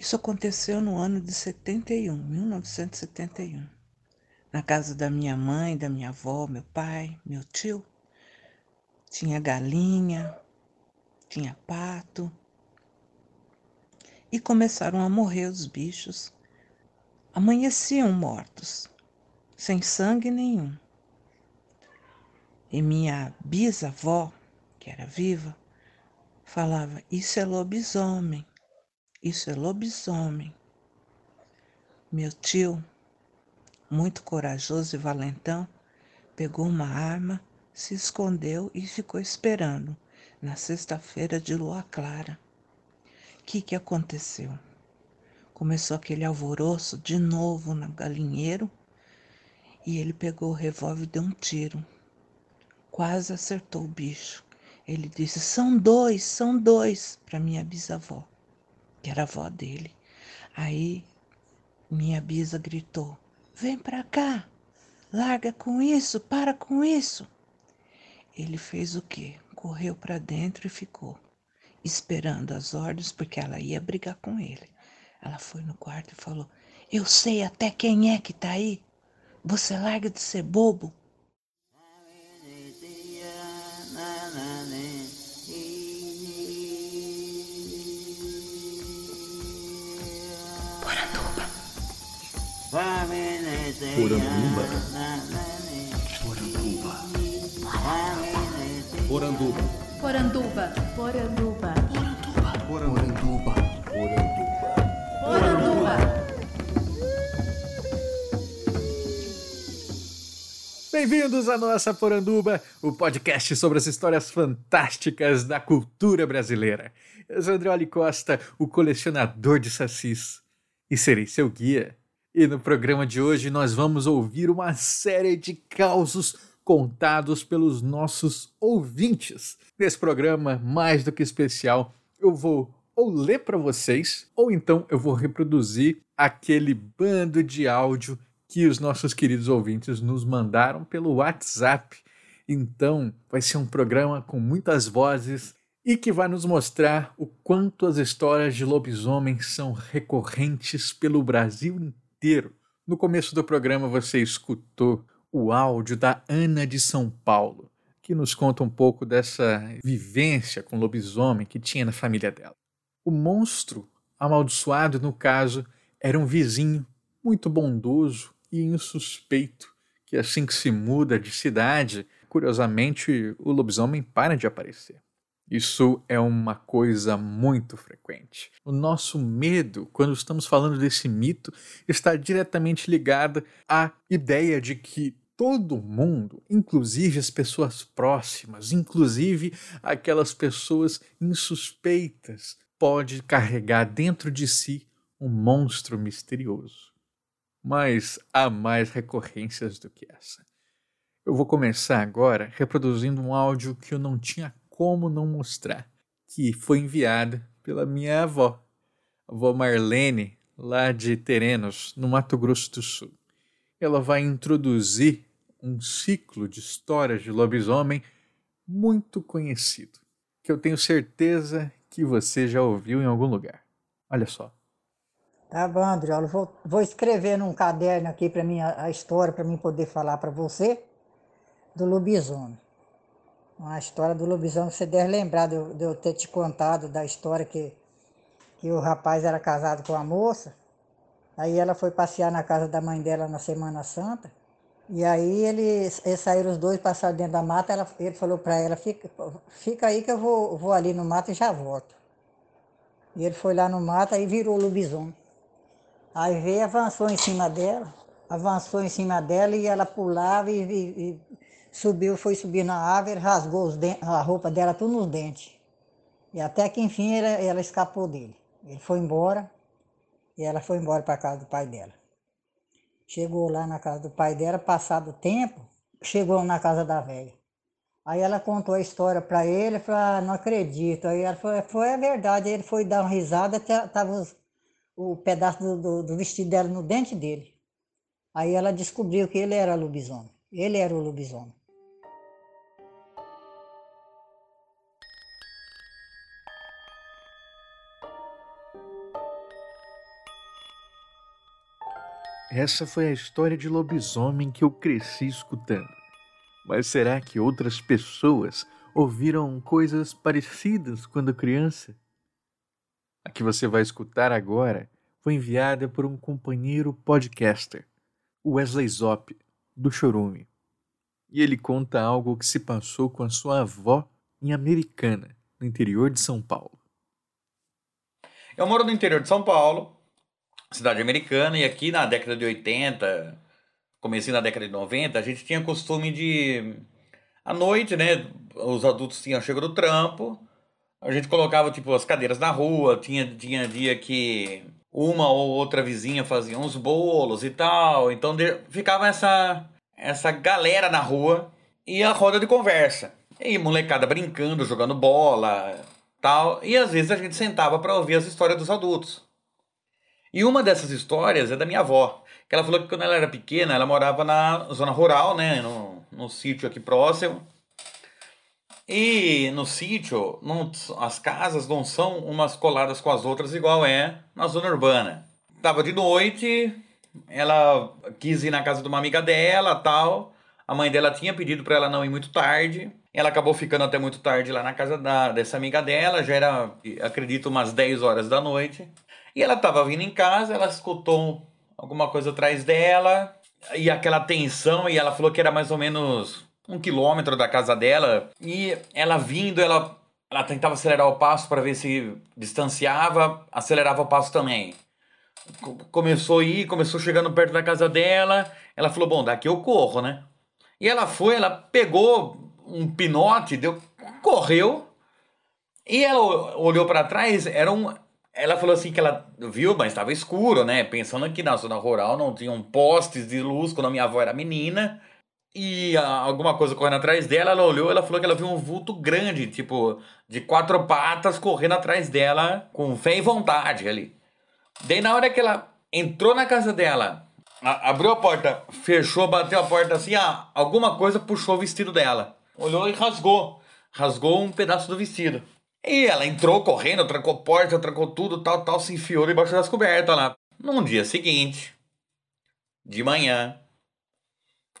Isso aconteceu no ano de 71, 1971. Na casa da minha mãe, da minha avó, meu pai, meu tio. Tinha galinha, tinha pato. E começaram a morrer os bichos. Amanheciam mortos, sem sangue nenhum. E minha bisavó, que era viva, falava: Isso é lobisomem, isso é lobisomem. Meu tio, muito corajoso e valentão, pegou uma arma, se escondeu e ficou esperando na sexta-feira de lua clara. O que, que aconteceu? Começou aquele alvoroço de novo no galinheiro e ele pegou o revólver e deu um tiro quase acertou o bicho. Ele disse: São dois, são dois, para minha bisavó, que era avó dele. Aí minha bisa gritou: Vem para cá, larga com isso, para com isso. Ele fez o quê? Correu para dentro e ficou, esperando as ordens, porque ela ia brigar com ele. Ela foi no quarto e falou: Eu sei até quem é que tá aí. Você larga de ser bobo. Poranduba. Poranduba. Poranduba. Poranduba. Poranduba. Poranduba. Poranduba. Bem-vindos à nossa Poranduba, o podcast sobre as histórias fantásticas da cultura brasileira. Eu sou André Costa, o colecionador de sacis, e serei seu guia e no programa de hoje nós vamos ouvir uma série de causos contados pelos nossos ouvintes. Nesse programa mais do que especial, eu vou ou ler para vocês, ou então eu vou reproduzir aquele bando de áudio que os nossos queridos ouvintes nos mandaram pelo WhatsApp. Então, vai ser um programa com muitas vozes e que vai nos mostrar o quanto as histórias de lobisomens são recorrentes pelo Brasil inteiro. No começo do programa você escutou o áudio da Ana de São Paulo, que nos conta um pouco dessa vivência com lobisomem que tinha na família dela. O monstro amaldiçoado, no caso, era um vizinho muito bondoso e insuspeito, que assim que se muda de cidade, curiosamente o lobisomem para de aparecer. Isso é uma coisa muito frequente. O nosso medo, quando estamos falando desse mito, está diretamente ligado à ideia de que todo mundo, inclusive as pessoas próximas, inclusive aquelas pessoas insuspeitas, pode carregar dentro de si um monstro misterioso. Mas há mais recorrências do que essa. Eu vou começar agora reproduzindo um áudio que eu não tinha como não mostrar, que foi enviada pela minha avó, avó Marlene, lá de Terenos, no Mato Grosso do Sul. Ela vai introduzir um ciclo de histórias de lobisomem muito conhecido, que eu tenho certeza que você já ouviu em algum lugar. Olha só. Tá bom, Andriola. Vou, vou escrever num caderno aqui para mim a, a história para mim poder falar para você do lobisomem. Uma história do lobisomem, você deve lembrar de eu, de eu ter te contado da história que, que o rapaz era casado com a moça. Aí ela foi passear na casa da mãe dela na Semana Santa. E aí eles, eles saíram os dois, passaram dentro da mata. Ela, ele falou para ela: fica, fica aí que eu vou, vou ali no mato e já volto. E ele foi lá no mato e virou lobisomem. Aí veio, avançou em cima dela, avançou em cima dela e ela pulava e, e, e Subiu, foi subir na árvore, rasgou a roupa dela tudo nos dentes. E até que enfim ela, ela escapou dele. Ele foi embora e ela foi embora para casa do pai dela. Chegou lá na casa do pai dela, passado o tempo, chegou na casa da velha. Aí ela contou a história para ele, falou, ah, não acredito. Aí ela falou, foi a verdade. Aí ele foi dar uma risada, estava o pedaço do, do, do, vestido dela no dente dele. Aí ela descobriu que ele era lobisomem. Ele era o lobisomem. Essa foi a história de lobisomem que eu cresci escutando. Mas será que outras pessoas ouviram coisas parecidas quando criança? A que você vai escutar agora foi enviada por um companheiro podcaster, Wesley Zop, do Chorume. E ele conta algo que se passou com a sua avó em Americana, no interior de São Paulo. Eu moro no interior de São Paulo, cidade americana, e aqui na década de 80, comecei na década de 90, a gente tinha costume de. À noite, né? Os adultos tinham chegado do trampo, a gente colocava, tipo, as cadeiras na rua, tinha, tinha dia que uma ou outra vizinha fazia uns bolos e tal, então de, ficava essa, essa galera na rua e a roda de conversa. E molecada brincando, jogando bola, tal, e às vezes a gente sentava para ouvir as histórias dos adultos. E uma dessas histórias é da minha avó, que ela falou que quando ela era pequena, ela morava na zona rural, né, no, no sítio aqui próximo. E no sítio, não, as casas não são umas coladas com as outras igual é na zona urbana. Tava de noite, ela quis ir na casa de uma amiga dela, tal. A mãe dela tinha pedido para ela não ir muito tarde. Ela acabou ficando até muito tarde lá na casa da, dessa amiga dela, já era, acredito, umas 10 horas da noite. E ela estava vindo em casa, ela escutou alguma coisa atrás dela, e aquela tensão, e ela falou que era mais ou menos um quilômetro da casa dela. E ela vindo, ela, ela tentava acelerar o passo para ver se distanciava, acelerava o passo também. Começou a ir, começou chegando perto da casa dela. Ela falou: Bom, daqui eu corro, né? E ela foi, ela pegou um pinote, deu, correu. E ela olhou para trás, era um. Ela falou assim que ela viu, mas estava escuro, né? Pensando que na zona rural não tinham postes de luz quando a minha avó era menina. E alguma coisa correndo atrás dela, ela olhou, ela falou que ela viu um vulto grande, tipo, de quatro patas correndo atrás dela, com fé e vontade ali. Daí na hora que ela entrou na casa dela, a, abriu a porta, fechou, bateu a porta assim, ah, alguma coisa puxou o vestido dela olhou e rasgou. Rasgou um pedaço do vestido. E ela entrou correndo, trancou porta, trancou tudo, tal, tal, se enfiou debaixo das cobertas lá. Num dia seguinte, de manhã,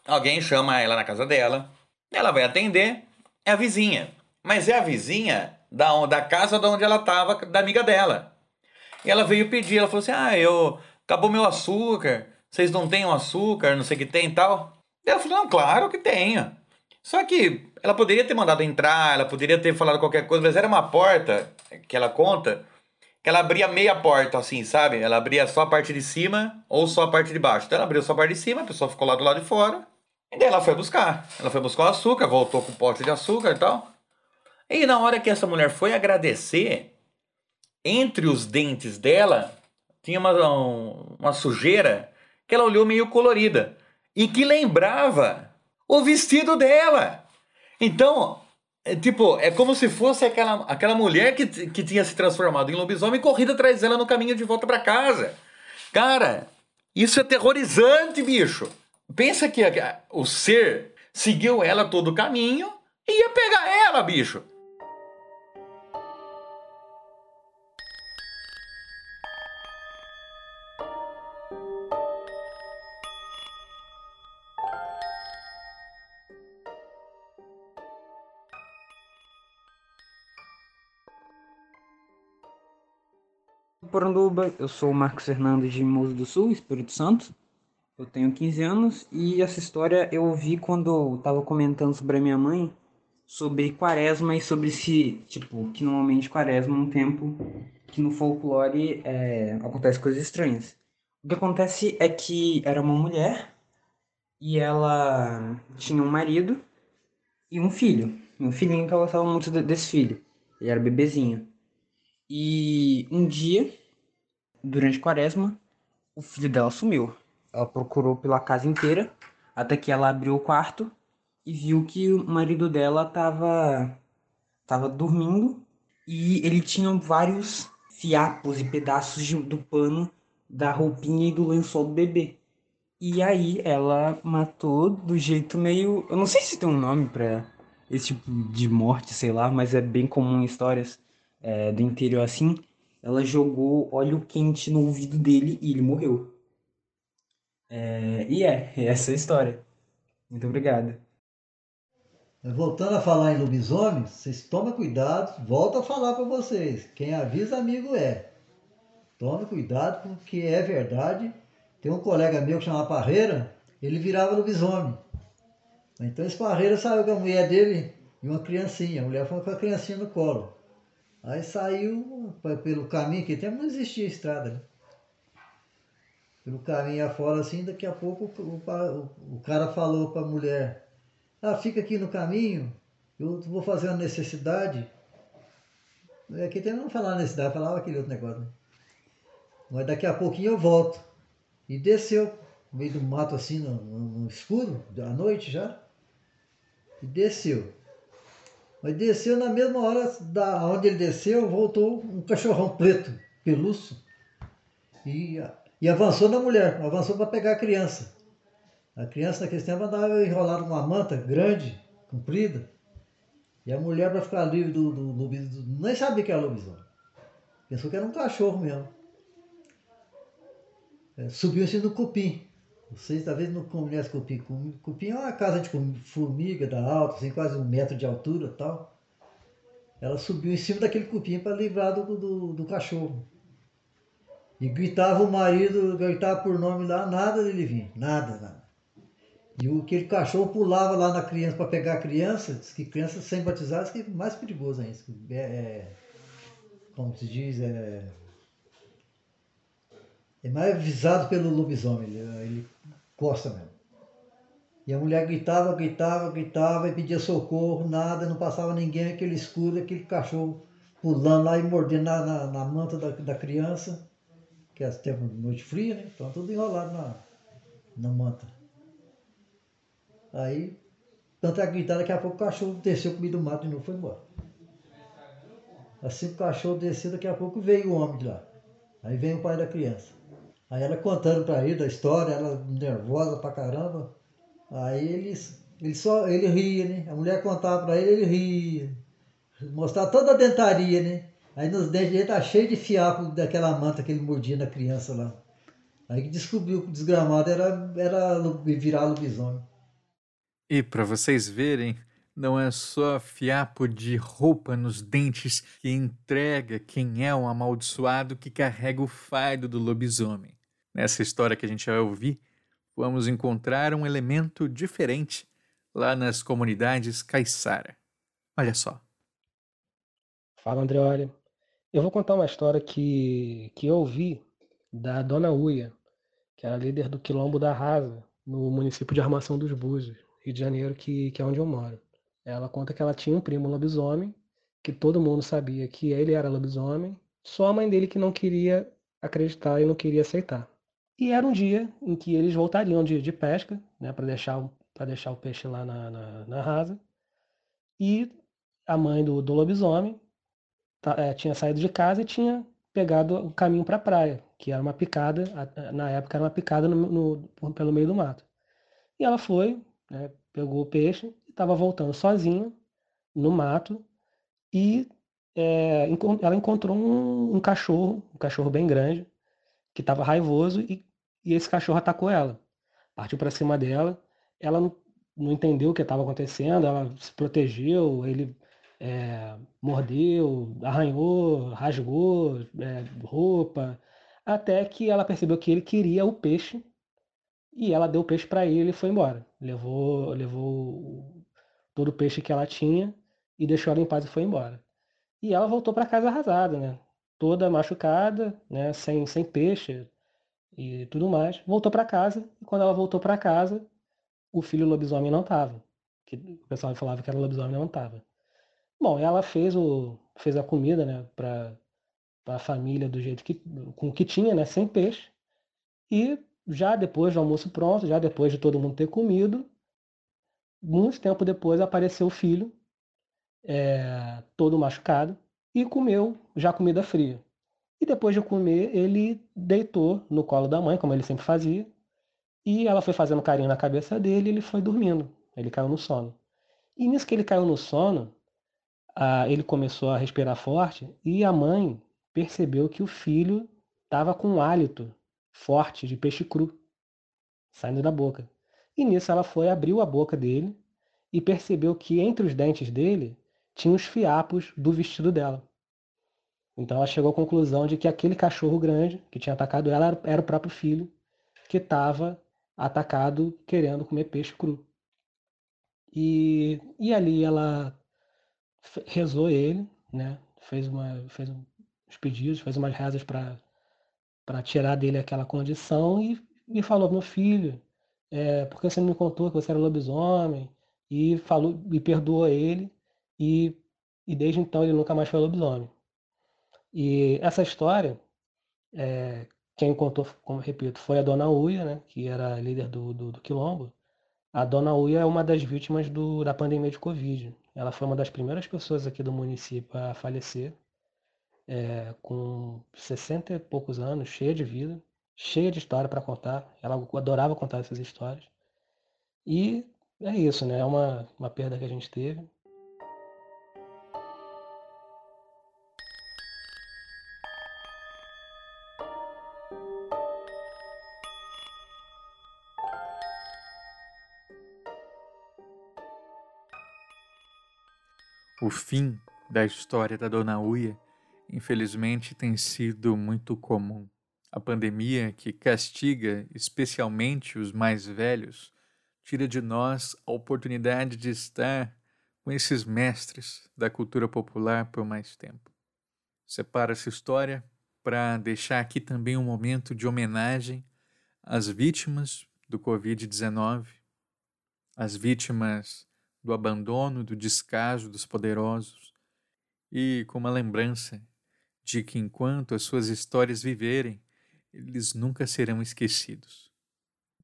alguém chama ela na casa dela. Ela vai atender, é a vizinha. Mas é a vizinha da, da casa de onde ela estava, da amiga dela. E ela veio pedir, ela falou assim: Ah, eu. Acabou meu açúcar, vocês não têm açúcar, não sei o que tem e tal. Ela falou: Não, claro que tenho. Só que ela poderia ter mandado entrar, ela poderia ter falado qualquer coisa, mas era uma porta que ela conta que ela abria meia porta, assim, sabe? Ela abria só a parte de cima ou só a parte de baixo. Então ela abriu só a parte de cima, a pessoa ficou lá do lado de fora. E daí ela foi buscar. Ela foi buscar o açúcar, voltou com o pote de açúcar e tal. E na hora que essa mulher foi agradecer, entre os dentes dela tinha uma, uma sujeira que ela olhou meio colorida e que lembrava o vestido dela. Então, é, tipo, é como se fosse aquela, aquela mulher que, que tinha se transformado em lobisomem e corrida atrás dela no caminho de volta para casa. Cara, isso é aterrorizante, bicho. Pensa que a, o ser seguiu ela todo o caminho e ia pegar ela, bicho. Poranduba, eu sou o Marcos Fernandes de Mimoso do Sul, Espírito Santo. Eu tenho 15 anos e essa história eu ouvi quando eu tava comentando sobre a minha mãe, sobre quaresma e sobre se, tipo, que normalmente quaresma é um tempo que no folclore é, acontece coisas estranhas. O que acontece é que era uma mulher e ela tinha um marido e um filho. Um filhinho que ela gostava muito desse filho. Ele era bebezinho. E um dia durante a quaresma, o filho dela sumiu. Ela procurou pela casa inteira, até que ela abriu o quarto e viu que o marido dela estava tava dormindo e ele tinha vários fiapos e pedaços de, do pano da roupinha e do lençol do bebê. E aí ela matou do jeito meio. Eu não sei se tem um nome para esse tipo de morte, sei lá, mas é bem comum em histórias é, do interior assim ela jogou óleo quente no ouvido dele e ele morreu. É, e é, essa é a história. Muito obrigado. Voltando a falar em lobisomem, vocês tomem cuidado, volto a falar para vocês. Quem avisa amigo é. Tome cuidado porque é verdade. Tem um colega meu que chama Parreira, ele virava lobisomem. Então esse Parreira saiu com a mulher dele e uma criancinha. A mulher foi com a criancinha no colo. Aí saiu pelo caminho, que até não existia estrada, né? Pelo caminho afora assim, daqui a pouco o, o, o cara falou para a mulher, ah, fica aqui no caminho, eu vou fazer uma necessidade. Aqui também não falava necessidade, falava aquele outro negócio. Né? Mas daqui a pouquinho eu volto. E desceu, no meio do mato assim, no, no, no escuro, à noite já. E desceu. Mas desceu na mesma hora da onde ele desceu, voltou um cachorrão preto, pelúcio, e, e avançou na mulher, avançou para pegar a criança. A criança naquele tempo andava enrolada numa manta grande, comprida, e a mulher, para ficar livre do, do, nem sabia que era lobisomem. Pensou que era um cachorro mesmo. É, subiu assim no cupim. Vocês talvez não conhecem cupim. Cupim é uma casa de formiga da alta, assim, quase um metro de altura tal. Ela subiu em cima daquele cupim para livrar do, do, do, cachorro. E gritava o marido, gritava por nome lá, nada dele vir, nada, nada. E o, aquele cachorro pulava lá na criança para pegar a criança, diz que criança sem batizar é mais perigoso ainda. É, é, como se diz, é, é mais avisado pelo lobisomem, ele, ele gosta mesmo. E a mulher gritava, gritava, gritava e pedia socorro, nada, não passava ninguém, aquele escuro, aquele cachorro pulando lá e mordendo na, na, na manta da, da criança, que é tempo de noite fria, né? Então tudo enrolado na, na manta. Aí, tanto é gritar, daqui a pouco o cachorro desceu comigo do mato e foi embora. Assim que o cachorro desceu, daqui a pouco veio o homem de lá. Aí vem o pai da criança. Aí ela contando para ele da história, ela nervosa pra caramba. Aí ele, ele só ele ria, né? A mulher contava para ele, ele ria. Mostrava toda a dentaria, né? Aí nos dentes dele tá cheio de fiapo daquela manta que ele mordia na criança lá. Aí descobriu que o desgramado era, era virar lobisomem. E para vocês verem, não é só fiapo de roupa nos dentes que entrega quem é um amaldiçoado que carrega o fardo do lobisomem. Nessa história que a gente vai ouvir, vamos encontrar um elemento diferente lá nas comunidades caiçara. Olha só. Fala, Andreoli. Eu vou contar uma história que, que eu ouvi da Dona Uia, que era líder do Quilombo da Rasa, no município de Armação dos Búzios, Rio de Janeiro, que, que é onde eu moro. Ela conta que ela tinha um primo lobisomem, que todo mundo sabia que ele era lobisomem, só a mãe dele que não queria acreditar e não queria aceitar. E era um dia em que eles voltariam de, de pesca, né, para deixar, deixar o peixe lá na, na, na, rasa. E a mãe do, do lobisomem tá, é, tinha saído de casa e tinha pegado o caminho para a praia, que era uma picada, na época era uma picada no, no, pelo meio do mato. E ela foi, né, pegou o peixe estava voltando sozinha no mato e é, ela encontrou um, um, cachorro, um cachorro bem grande, que estava raivoso e e esse cachorro atacou ela. Partiu para cima dela. Ela não, não entendeu o que estava acontecendo, ela se protegeu, ele é, mordeu, arranhou, rasgou é, roupa, até que ela percebeu que ele queria o peixe e ela deu o peixe para ele e foi embora. Levou, levou todo o peixe que ela tinha e deixou ela em paz e foi embora. E ela voltou para casa arrasada, né? Toda machucada, né? Sem, sem peixe, e tudo mais. Voltou para casa e quando ela voltou para casa, o filho lobisomem não tava. Que o pessoal falava que era lobisomem não tava. Bom, ela fez o fez a comida, né, para a família do jeito que com o que tinha, né, sem peixe. E já depois do almoço pronto, já depois de todo mundo ter comido, muito tempo depois apareceu o filho, é, todo machucado, e comeu já comida fria. E depois de comer, ele deitou no colo da mãe, como ele sempre fazia. E ela foi fazendo carinho na cabeça dele e ele foi dormindo. Ele caiu no sono. E nisso que ele caiu no sono, ele começou a respirar forte e a mãe percebeu que o filho estava com um hálito forte de peixe cru. saindo da boca. E nisso ela foi, abriu a boca dele e percebeu que entre os dentes dele tinha os fiapos do vestido dela. Então ela chegou à conclusão de que aquele cachorro grande que tinha atacado ela era o próprio filho que estava atacado querendo comer peixe cru. E, e ali ela rezou ele, né? Fez, uma, fez uns pedidos, fez umas rezas para tirar dele aquela condição e, e falou: Meu filho, é, por que você não me contou que você era lobisomem? E falou e perdoou ele e, e desde então ele nunca mais foi lobisomem. E essa história, é, quem contou, como repito, foi a Dona Uia, né, que era líder do, do, do Quilombo. A Dona Uia é uma das vítimas do, da pandemia de Covid. Ela foi uma das primeiras pessoas aqui do município a falecer, é, com 60 e poucos anos, cheia de vida, cheia de história para contar. Ela adorava contar essas histórias. E é isso, né? É uma, uma perda que a gente teve. O fim da história da Dona Uia, infelizmente, tem sido muito comum. A pandemia, que castiga especialmente os mais velhos, tira de nós a oportunidade de estar com esses mestres da cultura popular por mais tempo. Separa essa história para deixar aqui também um momento de homenagem às vítimas do Covid-19, às vítimas do abandono, do descaso dos poderosos, e com uma lembrança de que enquanto as suas histórias viverem, eles nunca serão esquecidos.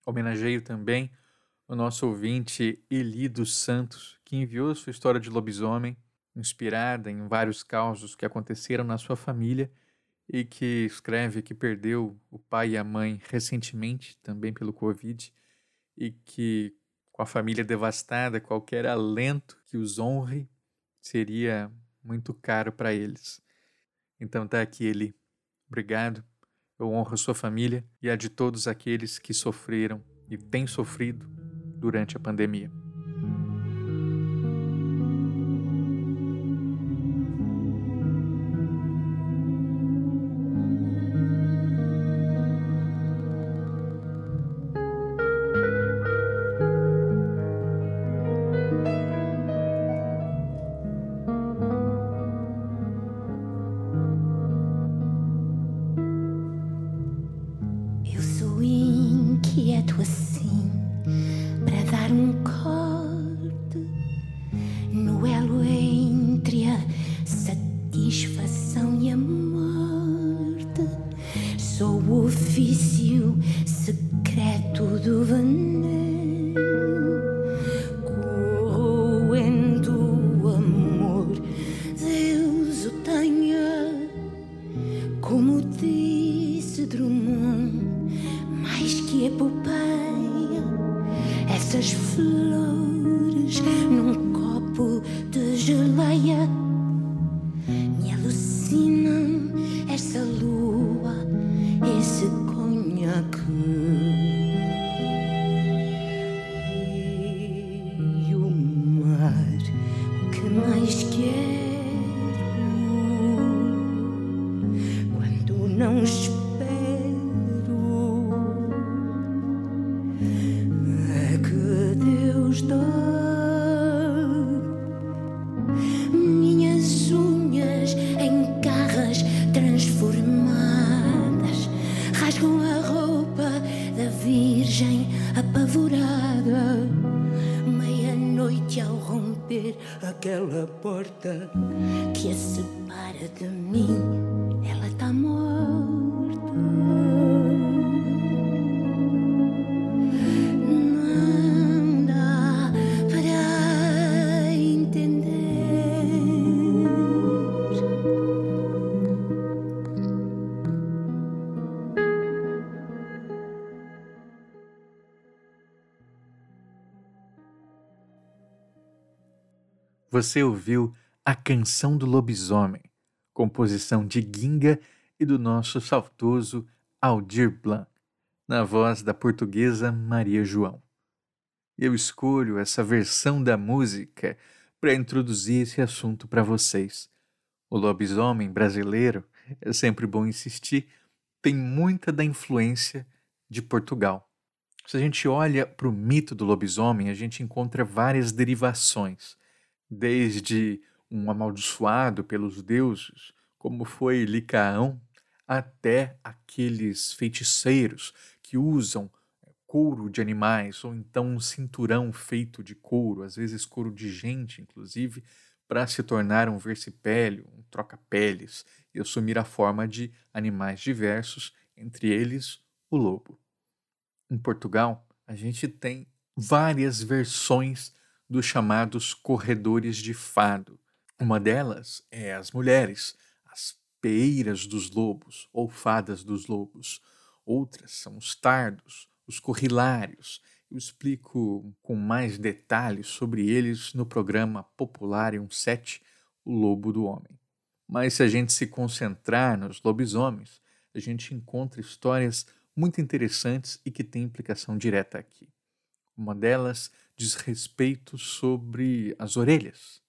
Homenageio também o nosso ouvinte Eli dos Santos, que enviou sua história de lobisomem, inspirada em vários causos que aconteceram na sua família e que escreve que perdeu o pai e a mãe recentemente, também pelo Covid, e que com a família devastada, qualquer alento que os honre seria muito caro para eles. Então tá aqui ele. Obrigado. Eu honro a sua família e a de todos aqueles que sofreram e têm sofrido durante a pandemia. Você ouviu A Canção do Lobisomem, composição de Ginga e do nosso saudoso Aldir Blanc. na voz da portuguesa Maria João. Eu escolho essa versão da música para introduzir esse assunto para vocês. O lobisomem brasileiro, é sempre bom insistir, tem muita da influência de Portugal. Se a gente olha para o mito do lobisomem, a gente encontra várias derivações, desde um amaldiçoado pelos deuses, como foi Licaão, até aqueles feiticeiros que usam couro de animais ou então um cinturão feito de couro, às vezes couro de gente, inclusive, para se tornar um versipélio, um troca-peles e assumir a forma de animais diversos, entre eles o lobo. Em Portugal, a gente tem várias versões dos chamados corredores de fado. Uma delas é as mulheres, as peeiras dos lobos ou fadas dos lobos. Outras são os tardos, os corrilários. Eu explico com mais detalhes sobre eles no programa Popularium 7, O Lobo do Homem. Mas se a gente se concentrar nos lobisomens, a gente encontra histórias muito interessantes e que têm implicação direta aqui. Uma delas diz respeito sobre as orelhas.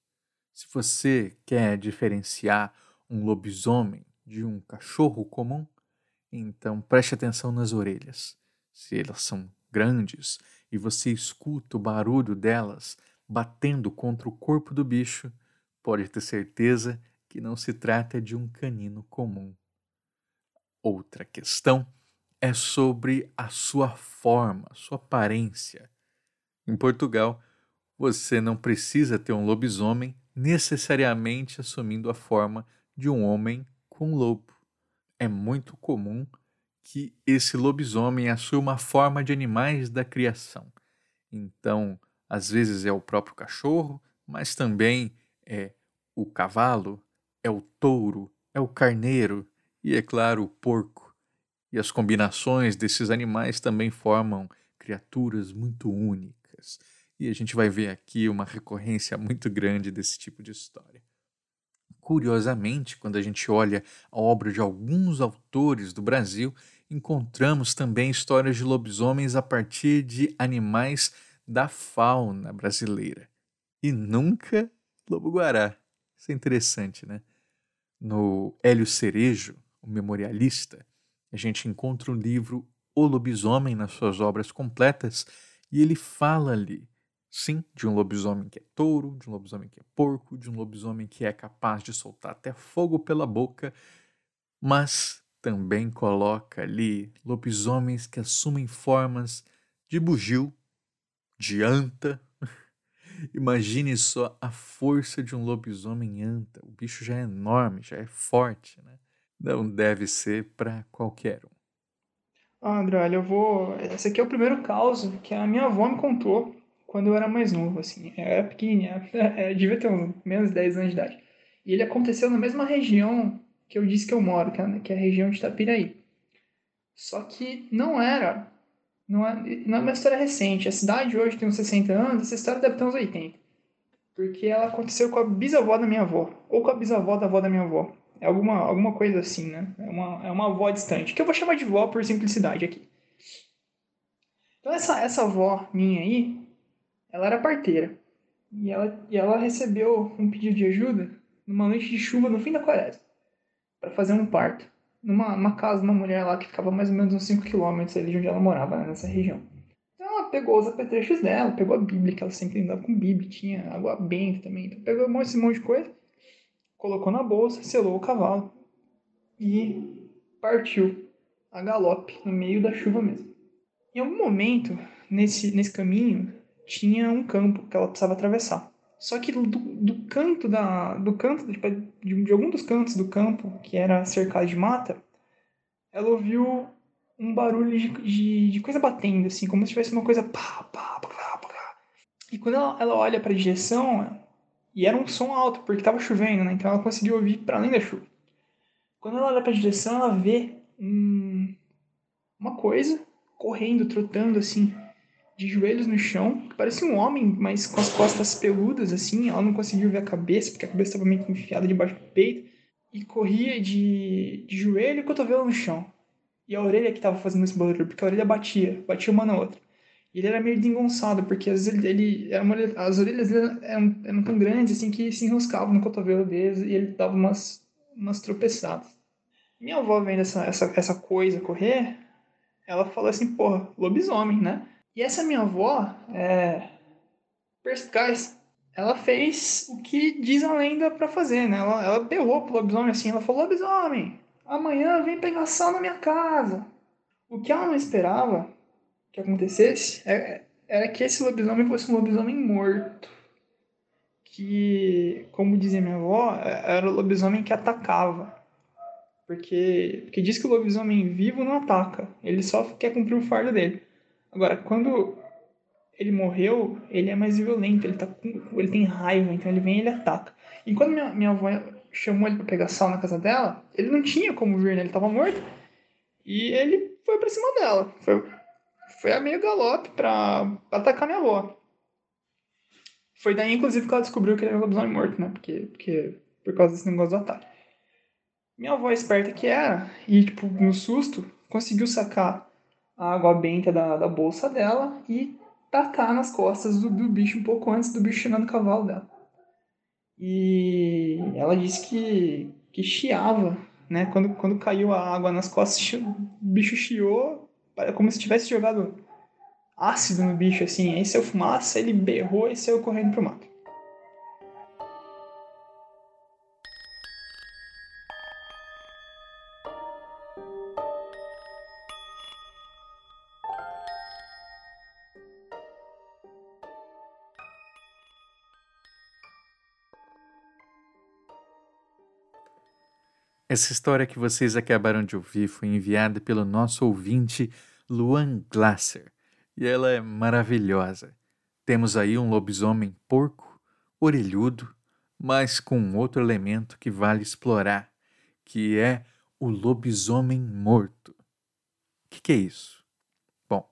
Se você quer diferenciar um lobisomem de um cachorro comum, então preste atenção nas orelhas. Se elas são grandes e você escuta o barulho delas batendo contra o corpo do bicho, pode ter certeza que não se trata de um canino comum. Outra questão é sobre a sua forma, sua aparência. Em Portugal, você não precisa ter um lobisomem necessariamente assumindo a forma de um homem com lobo. É muito comum que esse lobisomem assuma a forma de animais da criação. Então, às vezes é o próprio cachorro, mas também é o cavalo, é o touro, é o carneiro e, é claro, o porco. E as combinações desses animais também formam criaturas muito únicas. E a gente vai ver aqui uma recorrência muito grande desse tipo de história. Curiosamente, quando a gente olha a obra de alguns autores do Brasil, encontramos também histórias de lobisomens a partir de animais da fauna brasileira. E nunca lobo-guará. Isso é interessante, né? No Hélio Cerejo, o memorialista, a gente encontra o livro O Lobisomem nas suas obras completas e ele fala ali, sim, de um lobisomem que é touro, de um lobisomem que é porco, de um lobisomem que é capaz de soltar até fogo pela boca, mas também coloca ali lobisomens que assumem formas de bugio, de anta, Imagine só a força de um lobisomem anta. O bicho já é enorme, já é forte, né? Não deve ser para qualquer um. Ah, André, olha, eu vou. Esse aqui é o primeiro caso que a minha avó me contou quando eu era mais novo, assim. Eu era pequenininha, eu devia ter uns menos de 10 anos de idade. E ele aconteceu na mesma região que eu disse que eu moro, que é a região de Itapiraí. Só que não era não é, não é uma história recente. A cidade hoje tem uns 60 anos, essa história deve ter uns 80. Porque ela aconteceu com a bisavó da minha avó, ou com a bisavó da avó da minha avó. É alguma, alguma coisa assim, né? É uma, é uma avó distante, que eu vou chamar de vó por simplicidade aqui. Então essa, essa avó minha aí, ela era parteira. E ela, e ela recebeu um pedido de ajuda numa noite de chuva no fim da quaresma, para fazer um parto numa, numa casa de uma mulher lá que ficava mais ou menos uns 5 quilômetros ali de onde ela morava, né, nessa região. Então ela pegou os apetrechos dela, pegou a Bíblia, que ela sempre andava com Bíblia, tinha água benta também. Então pegou um monte, esse monte de coisa, colocou na bolsa, selou o cavalo e partiu a galope no meio da chuva mesmo. Em algum momento, nesse, nesse caminho, tinha um campo que ela precisava atravessar. Só que do, do canto da do canto de, de, de, algum dos cantos do campo que era cercado de mata, ela ouviu um barulho de, de, de coisa batendo assim, como se tivesse uma coisa pá, pá, pá, pá. E quando ela, ela olha para a direção, e era um som alto porque estava chovendo, né? Então ela conseguiu ouvir para além da chuva. Quando ela olha para a direção, ela vê um, uma coisa correndo, trotando assim de joelhos no chão, que parecia um homem, mas com as costas peludas, assim. Ela não conseguiu ver a cabeça, porque a cabeça estava meio que enfiada debaixo do peito. E corria de, de joelho e cotovelo no chão. e a orelha que tava fazendo esse barulho, porque a orelha batia, batia uma na outra. Ele era meio desengonçado, porque às vezes ele, ele uma, as orelhas dele eram, eram tão grandes assim que se enroscavam no cotovelo deles e ele dava umas, umas tropeçadas. Minha avó vendo essa, essa, essa coisa correr, ela falou assim, porra, lobisomem, né? E essa minha avó, é, perspicaz, ela fez o que diz a lenda para fazer, né? Ela, ela berrou pro lobisomem assim, ela falou, lobisomem, amanhã vem pegar sal na minha casa. O que ela não esperava que acontecesse é, era que esse lobisomem fosse um lobisomem morto. Que, como dizia minha avó, é, era o lobisomem que atacava. Porque, porque diz que o lobisomem vivo não ataca, ele só quer cumprir o fardo dele. Agora, quando ele morreu, ele é mais violento, ele, tá ele tem raiva, então ele vem e ele ataca. E quando minha, minha avó chamou ele para pegar sal na casa dela, ele não tinha como vir, né? Ele tava morto. E ele foi para cima dela. Foi, foi a meio galope pra, atacar minha avó. Foi daí, inclusive, que ela descobriu que ele era um lobisomem morto, né? Porque, porque, por causa desse negócio do ataque. Minha avó esperta que era, e, tipo, no susto, conseguiu sacar a água benta da, da bolsa dela e tacar nas costas do, do bicho um pouco antes do bicho chegar no cavalo dela. E ela disse que, que chiava, né? Quando, quando caiu a água nas costas, o bicho chiou, como se tivesse jogado ácido no bicho, assim. Aí saiu fumaça, ele berrou e saiu correndo pro mato. Essa história que vocês acabaram de ouvir foi enviada pelo nosso ouvinte Luan Glasser e ela é maravilhosa. Temos aí um lobisomem porco, orelhudo, mas com outro elemento que vale explorar, que é o lobisomem morto. O que, que é isso? Bom,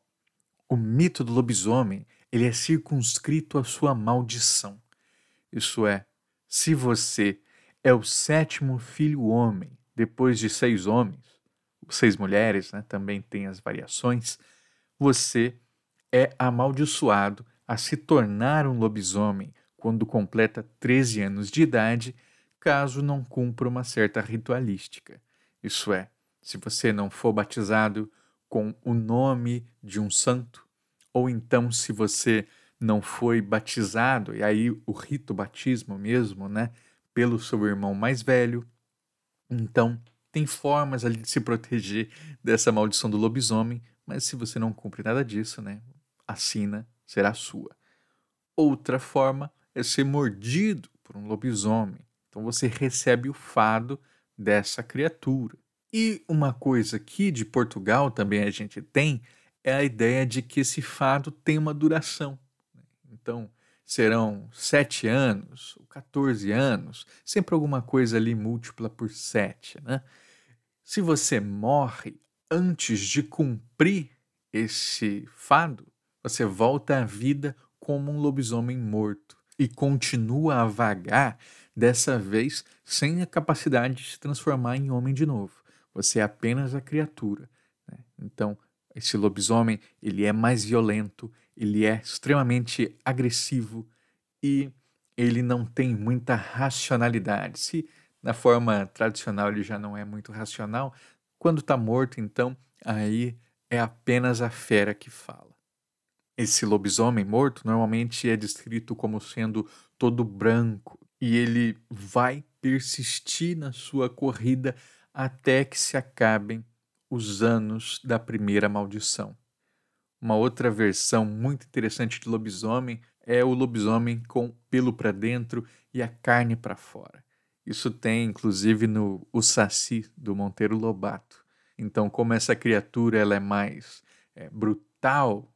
o mito do lobisomem ele é circunscrito à sua maldição. Isso é, se você é o sétimo filho homem, depois de seis homens, seis mulheres, né, também tem as variações, você é amaldiçoado a se tornar um lobisomem quando completa 13 anos de idade, caso não cumpra uma certa ritualística. Isso é, se você não for batizado com o nome de um santo, ou então se você não foi batizado, e aí o rito batismo mesmo, né, pelo seu irmão mais velho. Então, tem formas ali de se proteger dessa maldição do lobisomem, mas se você não cumpre nada disso, né, a sina será sua. Outra forma é ser mordido por um lobisomem. Então você recebe o fado dessa criatura. E uma coisa aqui de Portugal também a gente tem é a ideia de que esse fado tem uma duração. Né. Então, serão sete anos, ou 14 anos, sempre alguma coisa ali múltipla por sete, né? Se você morre antes de cumprir esse fado, você volta à vida como um lobisomem morto e continua a vagar, dessa vez sem a capacidade de se transformar em homem de novo. Você é apenas a criatura. Né? Então, esse lobisomem ele é mais violento, ele é extremamente agressivo e ele não tem muita racionalidade. Se na forma tradicional ele já não é muito racional, quando está morto, então, aí é apenas a fera que fala. Esse lobisomem morto normalmente é descrito como sendo todo branco e ele vai persistir na sua corrida até que se acabem os anos da primeira maldição. Uma outra versão muito interessante de lobisomem é o lobisomem com pelo para dentro e a carne para fora. Isso tem inclusive no O Saci do Monteiro Lobato. Então, como essa criatura ela é mais é, brutal,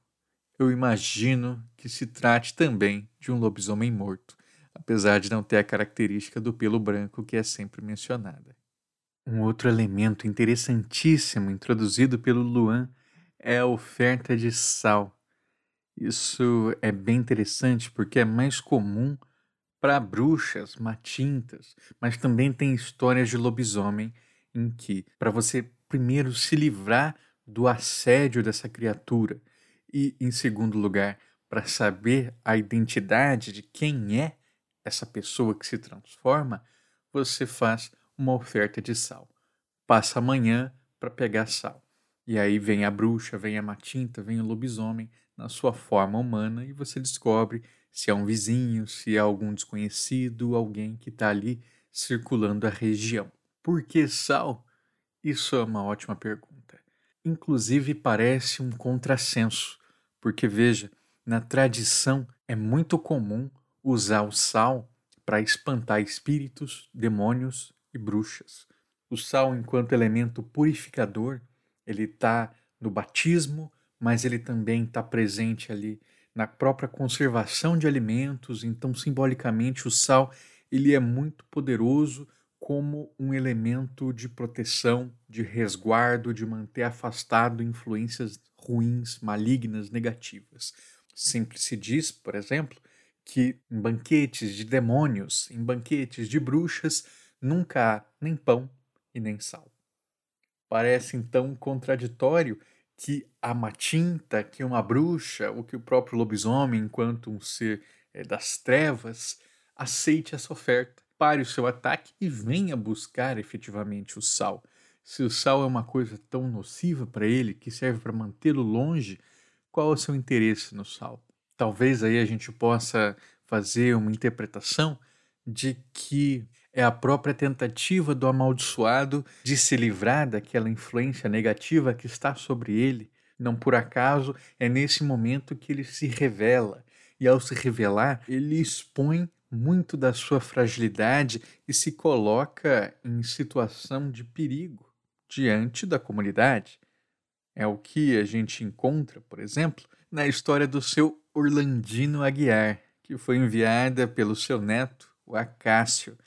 eu imagino que se trate também de um lobisomem morto, apesar de não ter a característica do pelo branco que é sempre mencionada. Um outro elemento interessantíssimo introduzido pelo Luan é a oferta de sal. Isso é bem interessante porque é mais comum para bruxas, matintas, mas também tem histórias de lobisomem em que, para você primeiro, se livrar do assédio dessa criatura e, em segundo lugar, para saber a identidade de quem é essa pessoa que se transforma, você faz uma oferta de sal. Passa amanhã para pegar sal. E aí vem a bruxa, vem a matinta, vem o lobisomem na sua forma humana e você descobre se é um vizinho, se é algum desconhecido, alguém que está ali circulando a região. Por que sal? Isso é uma ótima pergunta. Inclusive parece um contrassenso, porque veja, na tradição é muito comum usar o sal para espantar espíritos, demônios e bruxas. O sal, enquanto elemento purificador, ele está no batismo, mas ele também está presente ali na própria conservação de alimentos. Então, simbolicamente, o sal ele é muito poderoso como um elemento de proteção, de resguardo, de manter afastado influências ruins, malignas, negativas. Sempre se diz, por exemplo, que em banquetes de demônios, em banquetes de bruxas, nunca há nem pão e nem sal. Parece então contraditório que a matinta, que uma bruxa, ou que o próprio lobisomem, enquanto um ser é, das trevas, aceite essa oferta, pare o seu ataque e venha buscar efetivamente o sal. Se o sal é uma coisa tão nociva para ele que serve para mantê-lo longe, qual é o seu interesse no sal? Talvez aí a gente possa fazer uma interpretação de que é a própria tentativa do amaldiçoado de se livrar daquela influência negativa que está sobre ele. Não por acaso é nesse momento que ele se revela, e ao se revelar, ele expõe muito da sua fragilidade e se coloca em situação de perigo diante da comunidade. É o que a gente encontra, por exemplo, na história do seu Orlandino Aguiar, que foi enviada pelo seu neto, o Acácio.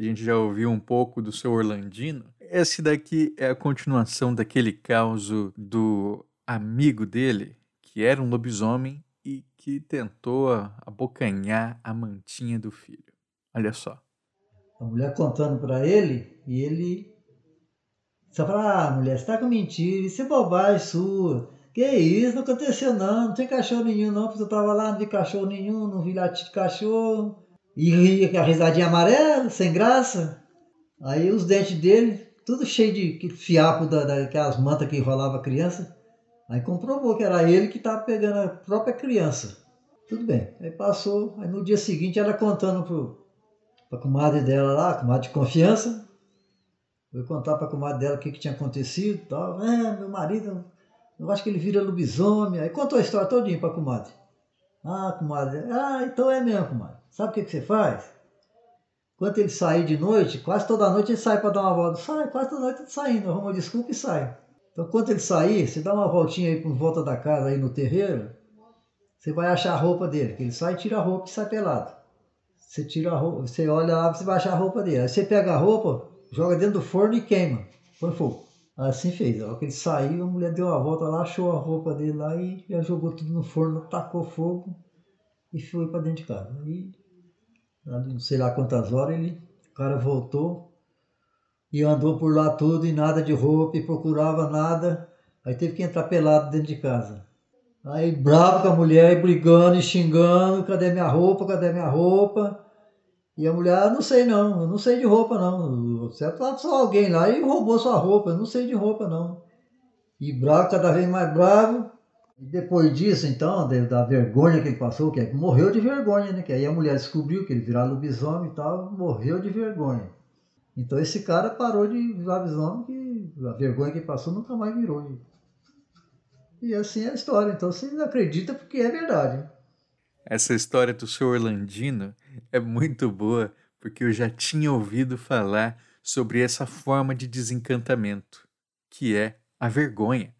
A gente já ouviu um pouco do seu Orlandino. Esse daqui é a continuação daquele caos do amigo dele, que era um lobisomem e que tentou abocanhar a mantinha do filho. Olha só. A mulher contando para ele e ele só fala: Ah, mulher, você tá com mentira, isso é bobagem sua. Que isso, não aconteceu não, não tem cachorro nenhum não, porque eu tava lá, não vi cachorro nenhum, não vi latir de cachorro. E a risadinha amarela, sem graça. Aí os dentes dele, tudo cheio de fiapo da, daquelas mantas que enrolava a criança. Aí comprovou que era ele que estava pegando a própria criança. Tudo bem. Aí passou, aí no dia seguinte ela contando pro, pra comadre dela lá, comadre de confiança. Foi contar pra comadre dela o que, que tinha acontecido tal. É, meu marido, eu acho que ele vira lobisomem. Aí contou a história todinha pra comadre. Ah, comadre, ah, então é mesmo, comadre. Sabe o que, que você faz? Quando ele sair de noite, quase toda noite ele sai para dar uma volta. Sai, quase toda noite ele saindo, arruma desculpa e sai. Então, quando ele sair, você dá uma voltinha aí por volta da casa, aí no terreiro, você vai achar a roupa dele. Que ele sai, tira a roupa e sai pelado. Você tira a roupa, você olha lá, você vai achar a roupa dele. Aí você pega a roupa, joga dentro do forno e queima. Põe fogo. Assim fez. Ao que ele saiu, a mulher deu uma volta lá, achou a roupa dele lá e já jogou tudo no forno, tacou fogo e foi para dentro de casa. Aí, não sei lá quantas horas, ele, o cara voltou, e andou por lá tudo e nada de roupa e procurava nada. Aí teve que entrar pelado dentro de casa. Aí bravo com a mulher, brigando e xingando, cadê minha roupa, cadê minha roupa? E a mulher, ah, não sei não, eu não sei de roupa não. Você é só alguém lá e roubou sua roupa, eu não sei de roupa não. E bravo, cada vez mais bravo. E depois disso, então, da vergonha que ele passou, que é, morreu de vergonha, né? Que aí a mulher descobriu que ele virava lobisomem e tal, morreu de vergonha. Então esse cara parou de virar lobisomem que a vergonha que passou nunca mais virou. E assim é a história. Então você acredita porque é verdade. Essa história do seu Orlandino é muito boa porque eu já tinha ouvido falar sobre essa forma de desencantamento, que é a vergonha.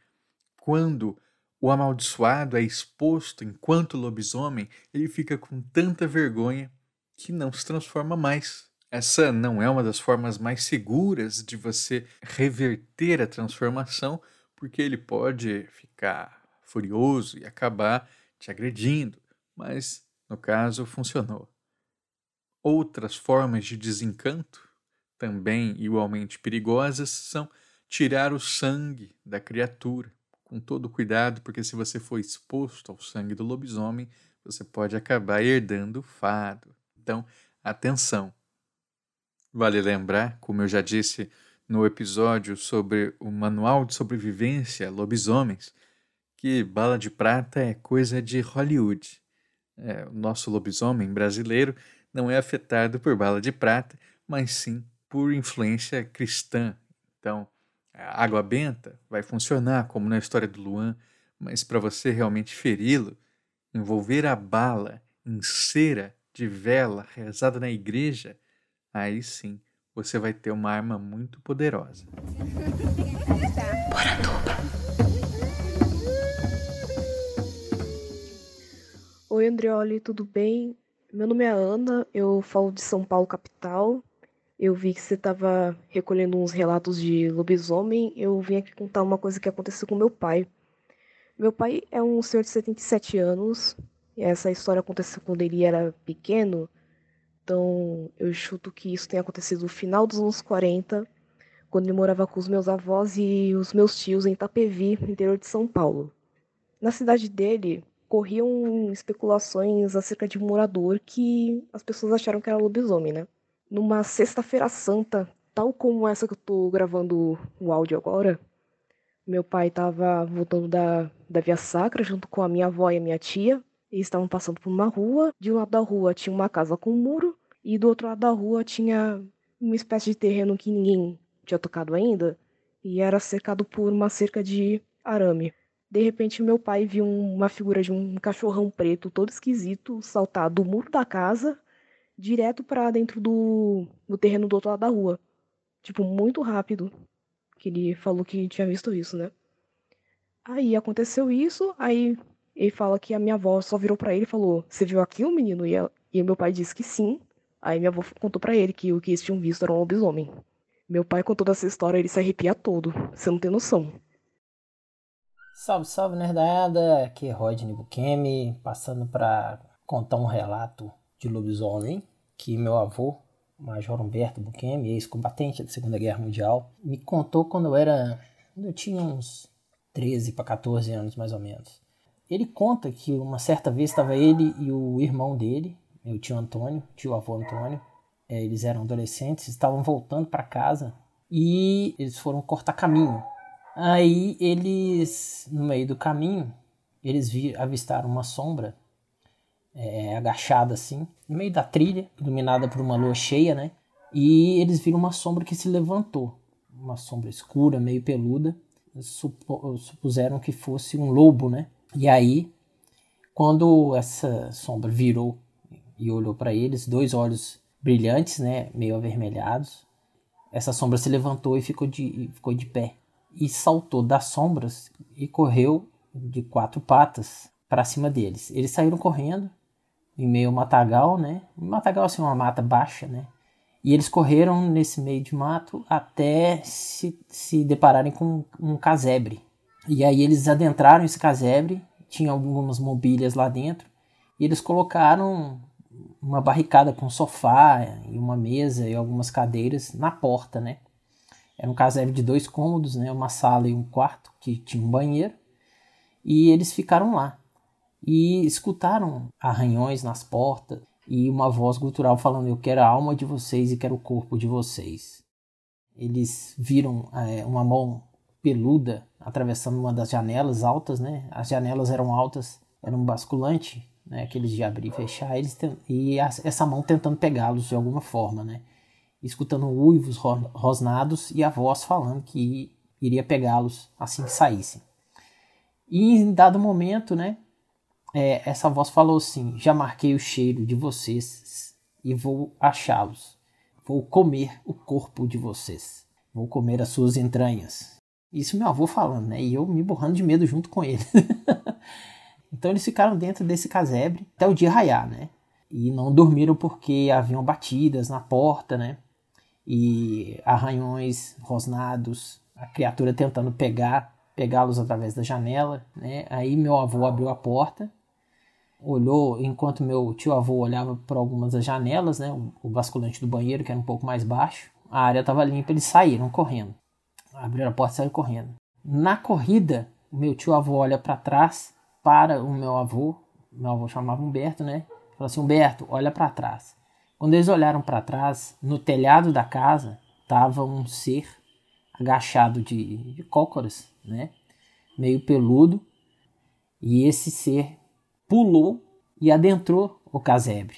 Quando o amaldiçoado é exposto enquanto lobisomem, ele fica com tanta vergonha que não se transforma mais. Essa não é uma das formas mais seguras de você reverter a transformação, porque ele pode ficar furioso e acabar te agredindo, mas no caso funcionou. Outras formas de desencanto, também igualmente perigosas, são tirar o sangue da criatura com todo cuidado, porque se você for exposto ao sangue do lobisomem, você pode acabar herdando o fado. Então, atenção. Vale lembrar, como eu já disse no episódio sobre o Manual de Sobrevivência Lobisomens, que bala de prata é coisa de Hollywood. É, o nosso lobisomem brasileiro não é afetado por bala de prata, mas sim por influência cristã. Então, a água benta vai funcionar como na história do Luan, mas para você realmente feri-lo, envolver a bala em cera de vela rezada na igreja, aí sim você vai ter uma arma muito poderosa. Oi, Andreoli, tudo bem? Meu nome é Ana, eu falo de São Paulo, capital. Eu vi que você estava recolhendo uns relatos de lobisomem. Eu vim aqui contar uma coisa que aconteceu com meu pai. Meu pai é um senhor de 77 anos. E essa história aconteceu quando ele era pequeno. Então, eu chuto que isso tenha acontecido no final dos anos 40, quando ele morava com os meus avós e os meus tios em Itapevi, interior de São Paulo. Na cidade dele, corriam especulações acerca de um morador que as pessoas acharam que era lobisomem, né? Numa sexta-feira santa, tal como essa que eu tô gravando o áudio agora, meu pai tava voltando da, da Via Sacra junto com a minha avó e a minha tia. E estavam passando por uma rua. De um lado da rua tinha uma casa com um muro. E do outro lado da rua tinha uma espécie de terreno que ninguém tinha tocado ainda. E era cercado por uma cerca de arame. De repente, meu pai viu uma figura de um cachorrão preto todo esquisito saltar do muro da casa direto para dentro do, do terreno do outro lado da rua. Tipo, muito rápido. Que ele falou que tinha visto isso, né? Aí aconteceu isso, aí ele fala que a minha avó só virou para ele e falou: Você viu aquilo, menino? E, ela, e meu pai disse que sim. Aí minha avó contou para ele que o que eles tinham visto era um lobisomem. Meu pai contou essa história, ele se arrepia todo. Você não tem noção. Salve, salve, nerdada! Aqui é Rodney Bukemi, passando para contar um relato de lobisomem que meu avô, Major Humberto Buquemi, ex-combatente da Segunda Guerra Mundial, me contou quando eu era. eu tinha uns 13 para 14 anos mais ou menos. Ele conta que uma certa vez estava ele e o irmão dele, meu tio Antônio, tio avô Antônio, é, eles eram adolescentes, estavam voltando para casa e eles foram cortar caminho. Aí eles, no meio do caminho, eles vi, avistaram uma sombra é, agachada assim, no meio da trilha, iluminada por uma lua cheia, né? E eles viram uma sombra que se levantou, uma sombra escura, meio peluda. Supo, supuseram que fosse um lobo, né? E aí, quando essa sombra virou e olhou para eles, dois olhos brilhantes, né, meio avermelhados, essa sombra se levantou e ficou de, ficou de pé e saltou das sombras e correu de quatro patas para cima deles. Eles saíram correndo em meio ao matagal, né? Matagal assim, uma mata baixa, né? E eles correram nesse meio de mato até se, se depararem com um casebre. E aí eles adentraram esse casebre, tinha algumas mobílias lá dentro, e eles colocaram uma barricada com sofá e uma mesa e algumas cadeiras na porta, né? Era um casebre de dois cômodos, né? Uma sala e um quarto que tinha um banheiro. E eles ficaram lá e escutaram arranhões nas portas e uma voz gutural falando: Eu quero a alma de vocês e quero o corpo de vocês. Eles viram é, uma mão peluda atravessando uma das janelas altas, né? As janelas eram altas, era um basculante, né? Aqueles de abrir e fechar, eles e essa mão tentando pegá-los de alguma forma, né? Escutando uivos rosnados e a voz falando que iria pegá-los assim que saíssem. E em dado momento, né? É, essa voz falou assim: Já marquei o cheiro de vocês e vou achá-los. Vou comer o corpo de vocês. Vou comer as suas entranhas. Isso meu avô falando, né? E eu me borrando de medo junto com ele. então eles ficaram dentro desse casebre até o dia raiar, né? E não dormiram porque haviam batidas na porta, né? E arranhões rosnados, a criatura tentando pegar, pegá-los através da janela, né? Aí meu avô abriu a porta olhou, enquanto meu tio avô olhava por algumas das janelas, né, o, basculante do banheiro, que era um pouco mais baixo, a área estava limpa, eles saíram correndo. Abriram a porta e saíram correndo. Na corrida, meu tio avô olha para trás, para o meu avô, meu avô chamava Humberto, né? Falou assim: Humberto, olha para trás. Quando eles olharam para trás, no telhado da casa estava um ser agachado de, de cócoras, né? Meio peludo. E esse ser pulou e adentrou o casebre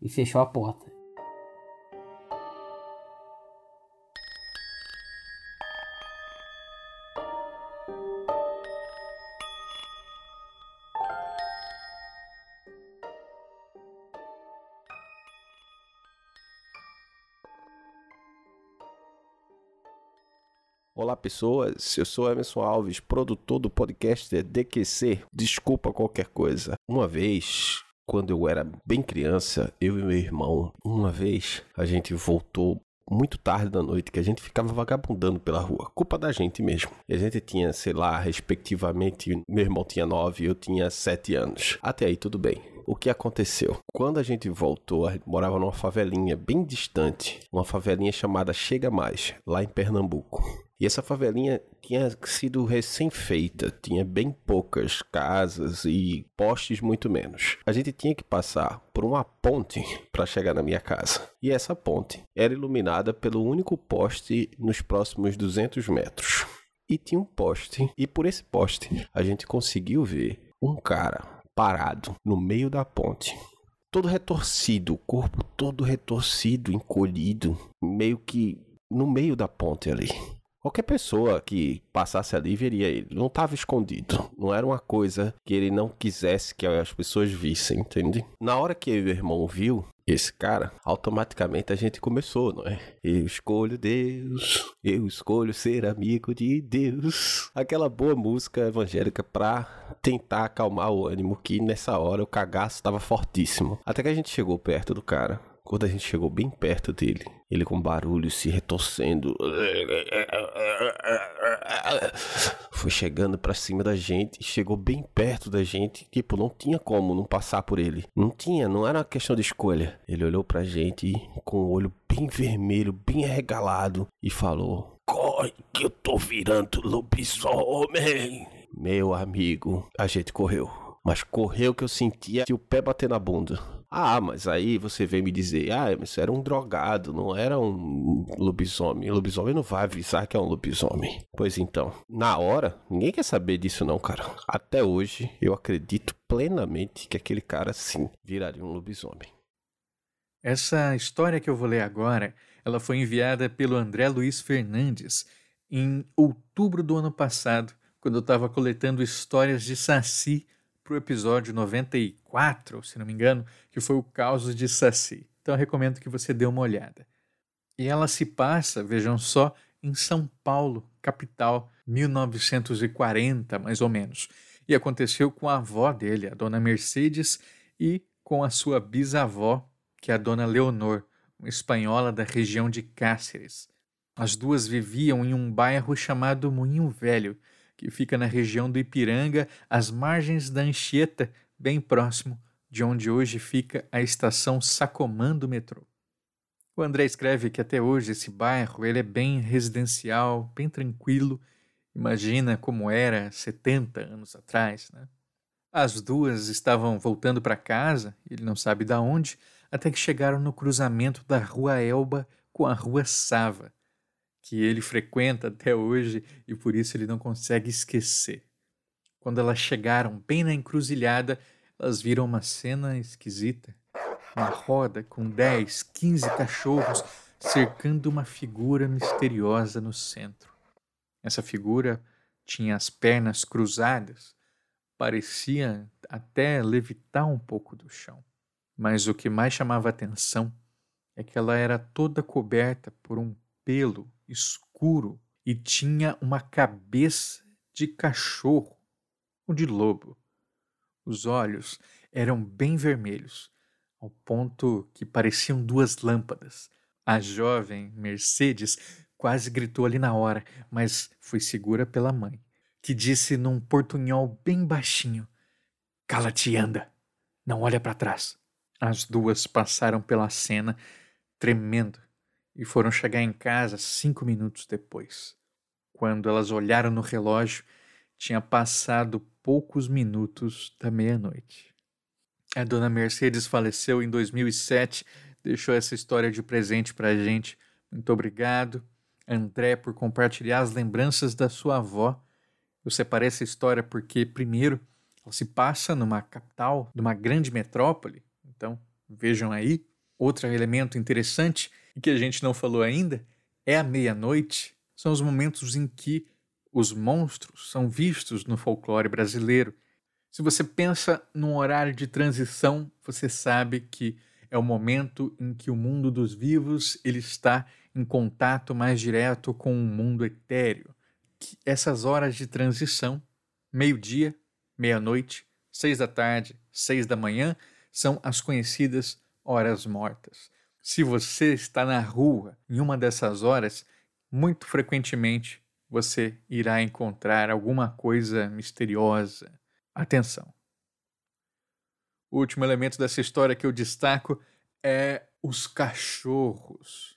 e fechou a porta. Pessoas, eu sou Emerson Alves, produtor do podcast DQC. Desculpa qualquer coisa. Uma vez, quando eu era bem criança, eu e meu irmão, uma vez a gente voltou muito tarde da noite que a gente ficava vagabundando pela rua. Culpa da gente mesmo. E a gente tinha, sei lá, respectivamente, meu irmão tinha 9 e eu tinha 7 anos. Até aí tudo bem. O que aconteceu? Quando a gente voltou, a gente morava numa favelinha bem distante, uma favelinha chamada Chega Mais, lá em Pernambuco. E essa favelinha tinha sido recém-feita, tinha bem poucas casas e postes muito menos. A gente tinha que passar por uma ponte para chegar na minha casa. E essa ponte era iluminada pelo único poste nos próximos 200 metros. E tinha um poste, e por esse poste a gente conseguiu ver um cara parado no meio da ponte. Todo retorcido, o corpo todo retorcido, encolhido, meio que no meio da ponte ali. Qualquer pessoa que passasse ali veria ele. Não estava escondido. Não era uma coisa que ele não quisesse que as pessoas vissem, entende? Na hora que meu irmão viu esse cara, automaticamente a gente começou, não é? Eu escolho Deus, eu escolho ser amigo de Deus. Aquela boa música evangélica pra tentar acalmar o ânimo, que nessa hora o cagaço estava fortíssimo. Até que a gente chegou perto do cara. Quando a gente chegou bem perto dele, ele com barulho se retorcendo. Foi chegando pra cima da gente, chegou bem perto da gente, tipo, não tinha como não passar por ele. Não tinha, não era uma questão de escolha. Ele olhou pra gente com o olho bem vermelho, bem arregalado e falou: Corre que eu tô virando lobisomem. Meu amigo, a gente correu. Mas correu que eu sentia o pé bater na bunda. Ah, mas aí você vem me dizer, ah, mas era um drogado, não era um lobisomem. Lobisomem não vai avisar que é um lobisomem. Pois então, na hora, ninguém quer saber disso não, cara. Até hoje, eu acredito plenamente que aquele cara sim viraria um lobisomem. Essa história que eu vou ler agora, ela foi enviada pelo André Luiz Fernandes em outubro do ano passado, quando eu estava coletando histórias de Saci para o episódio 94, se não me engano, que foi o Caos de Saci. Então eu recomendo que você dê uma olhada. E ela se passa, vejam só, em São Paulo, capital, 1940 mais ou menos. E aconteceu com a avó dele, a dona Mercedes, e com a sua bisavó, que é a dona Leonor, uma espanhola da região de Cáceres. As duas viviam em um bairro chamado Moinho Velho, que fica na região do Ipiranga, às margens da Anchieta, bem próximo de onde hoje fica a estação Sacomã do metrô. O André escreve que até hoje esse bairro ele é bem residencial, bem tranquilo. Imagina como era 70 anos atrás, né? As duas estavam voltando para casa, ele não sabe da onde, até que chegaram no cruzamento da Rua Elba com a Rua Sava, que ele frequenta até hoje e por isso ele não consegue esquecer. Quando elas chegaram bem na encruzilhada, elas viram uma cena esquisita. Uma roda com 10, 15 cachorros cercando uma figura misteriosa no centro. Essa figura tinha as pernas cruzadas, parecia até levitar um pouco do chão. Mas o que mais chamava atenção é que ela era toda coberta por um pelo escuro e tinha uma cabeça de cachorro ou de lobo. Os olhos eram bem vermelhos, ao ponto que pareciam duas lâmpadas. A jovem Mercedes quase gritou ali na hora, mas foi segura pela mãe, que disse num portunhol bem baixinho: Cala-te e anda, não olha para trás. As duas passaram pela cena, tremendo, e foram chegar em casa cinco minutos depois. Quando elas olharam no relógio, tinha passado poucos minutos da meia-noite. A dona Mercedes faleceu em 2007, deixou essa história de presente para a gente. Muito obrigado, André, por compartilhar as lembranças da sua avó. Eu separei essa história porque, primeiro, ela se passa numa capital, numa grande metrópole. Então, vejam aí. Outro elemento interessante e que a gente não falou ainda é a meia-noite. São os momentos em que os monstros são vistos no folclore brasileiro. Se você pensa num horário de transição, você sabe que é o momento em que o mundo dos vivos ele está em contato mais direto com o mundo etéreo. Que essas horas de transição, meio-dia, meia-noite, seis da tarde, seis da manhã, são as conhecidas horas mortas. Se você está na rua em uma dessas horas, muito frequentemente você irá encontrar alguma coisa misteriosa. Atenção! O último elemento dessa história que eu destaco é os cachorros.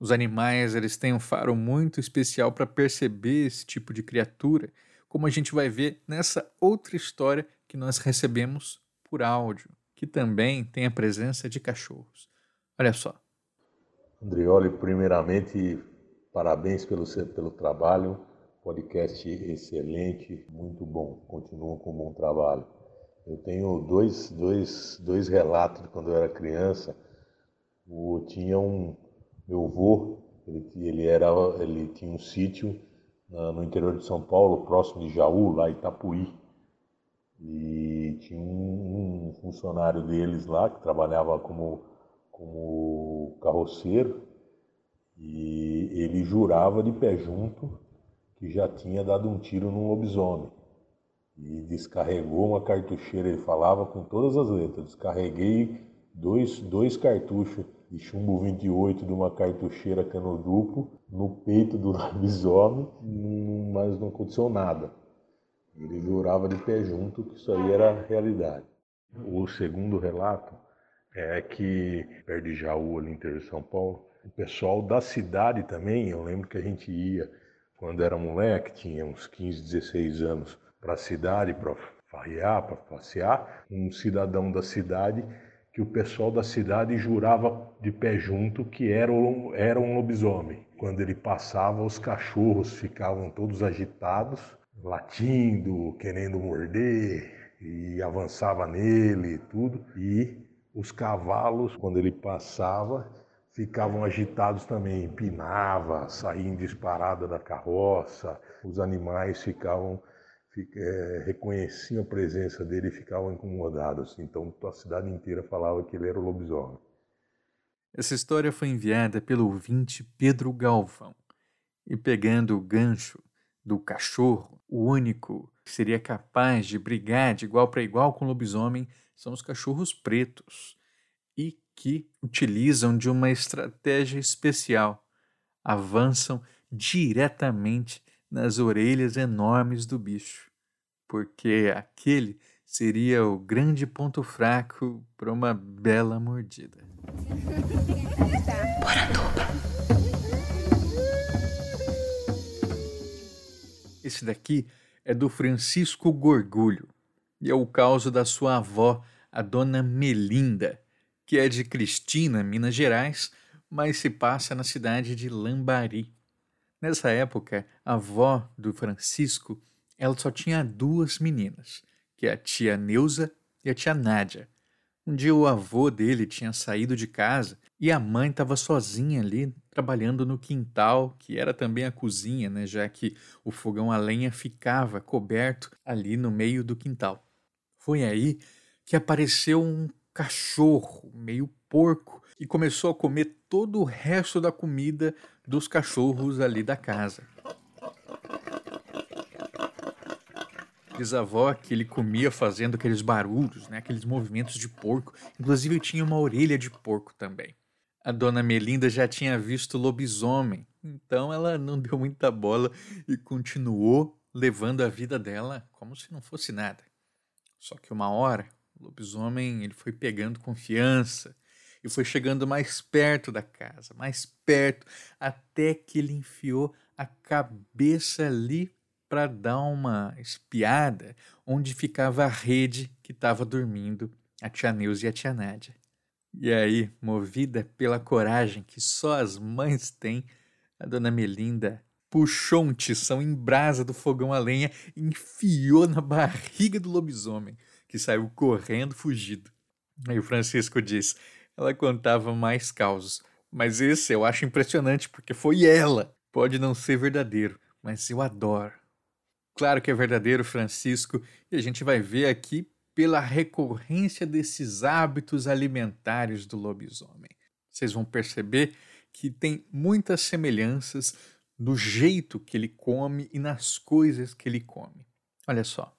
Os animais eles têm um faro muito especial para perceber esse tipo de criatura, como a gente vai ver nessa outra história que nós recebemos por áudio, que também tem a presença de cachorros. Olha só. Andrioli, primeiramente, parabéns pelo, pelo trabalho. Podcast excelente, muito bom. Continua com um bom trabalho. Eu tenho dois, dois, dois relatos de quando eu era criança. O, tinha um meu avô, ele, ele, era, ele tinha um sítio no interior de São Paulo, próximo de Jaú, lá em Itapuí. E tinha um, um funcionário deles lá que trabalhava como, como carroceiro e ele jurava de pé junto que já tinha dado um tiro num lobisomem e descarregou uma cartucheira. Ele falava com todas as letras: descarreguei dois, dois cartuchos de chumbo 28 de uma cartucheira cano duplo no peito do lobisomem, mas não aconteceu nada. Ele jurava de pé junto que isso aí era realidade. O segundo relato é que, perto de Jaú, ali interior de São Paulo, o pessoal da cidade também, eu lembro que a gente ia, quando era moleque, tinha uns 15, 16 anos, para a cidade para farrear, para passear, um cidadão da cidade que o pessoal da cidade jurava de pé junto que era era um lobisomem. Quando ele passava, os cachorros ficavam todos agitados, latindo, querendo morder, e avançava nele e tudo. E os cavalos, quando ele passava, ficavam agitados também, empinava, saíam disparada da carroça, os animais ficavam é, reconheciam a presença dele e ficavam incomodados. Então a cidade inteira falava que ele era o lobisomem. Essa história foi enviada pelo ouvinte Pedro Galvão. E pegando o gancho do cachorro, o único que seria capaz de brigar de igual para igual com o lobisomem são os cachorros pretos e que utilizam de uma estratégia especial. Avançam diretamente nas orelhas enormes do bicho, porque aquele seria o grande ponto fraco para uma bela mordida. Esse daqui é do Francisco Gorgulho e é o caso da sua avó, a dona Melinda, que é de Cristina, Minas Gerais, mas se passa na cidade de Lambari. Nessa época, a avó do Francisco, ela só tinha duas meninas, que é a tia Neuza e a tia Nádia. Um dia o avô dele tinha saído de casa e a mãe estava sozinha ali trabalhando no quintal, que era também a cozinha, né, já que o fogão a lenha ficava coberto ali no meio do quintal. Foi aí que apareceu um cachorro meio porco e começou a comer todo o resto da comida dos cachorros ali da casa. Diz a avó que ele comia fazendo aqueles barulhos, né, aqueles movimentos de porco. Inclusive tinha uma orelha de porco também. A dona Melinda já tinha visto lobisomem, então ela não deu muita bola e continuou levando a vida dela como se não fosse nada. Só que uma hora, o lobisomem ele foi pegando confiança e foi chegando mais perto da casa, mais perto, até que ele enfiou a cabeça ali para dar uma espiada onde ficava a rede que estava dormindo a tia Neuza e a tia Nádia. E aí, movida pela coragem que só as mães têm, a dona Melinda puxou um tição em brasa do fogão a lenha e enfiou na barriga do lobisomem, que saiu correndo fugido. Aí o Francisco diz: ela contava mais causos, mas esse eu acho impressionante porque foi ela. Pode não ser verdadeiro, mas eu adoro. Claro que é verdadeiro, Francisco, e a gente vai ver aqui pela recorrência desses hábitos alimentares do lobisomem. Vocês vão perceber que tem muitas semelhanças no jeito que ele come e nas coisas que ele come. Olha só.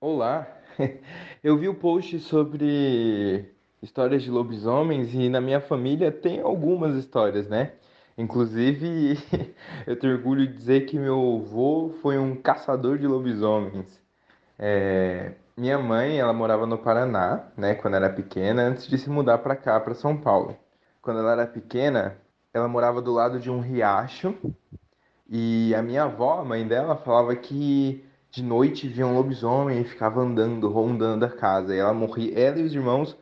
Olá, eu vi o post sobre histórias de lobisomens e na minha família tem algumas histórias, né? Inclusive, eu tenho orgulho de dizer que meu avô foi um caçador de lobisomens. É, minha mãe, ela morava no Paraná, né, quando era pequena, antes de se mudar para cá, para São Paulo. Quando ela era pequena, ela morava do lado de um riacho e a minha avó, a mãe dela, falava que de noite via um lobisomem e ficava andando, rondando a casa. E ela morria, ela e os irmãos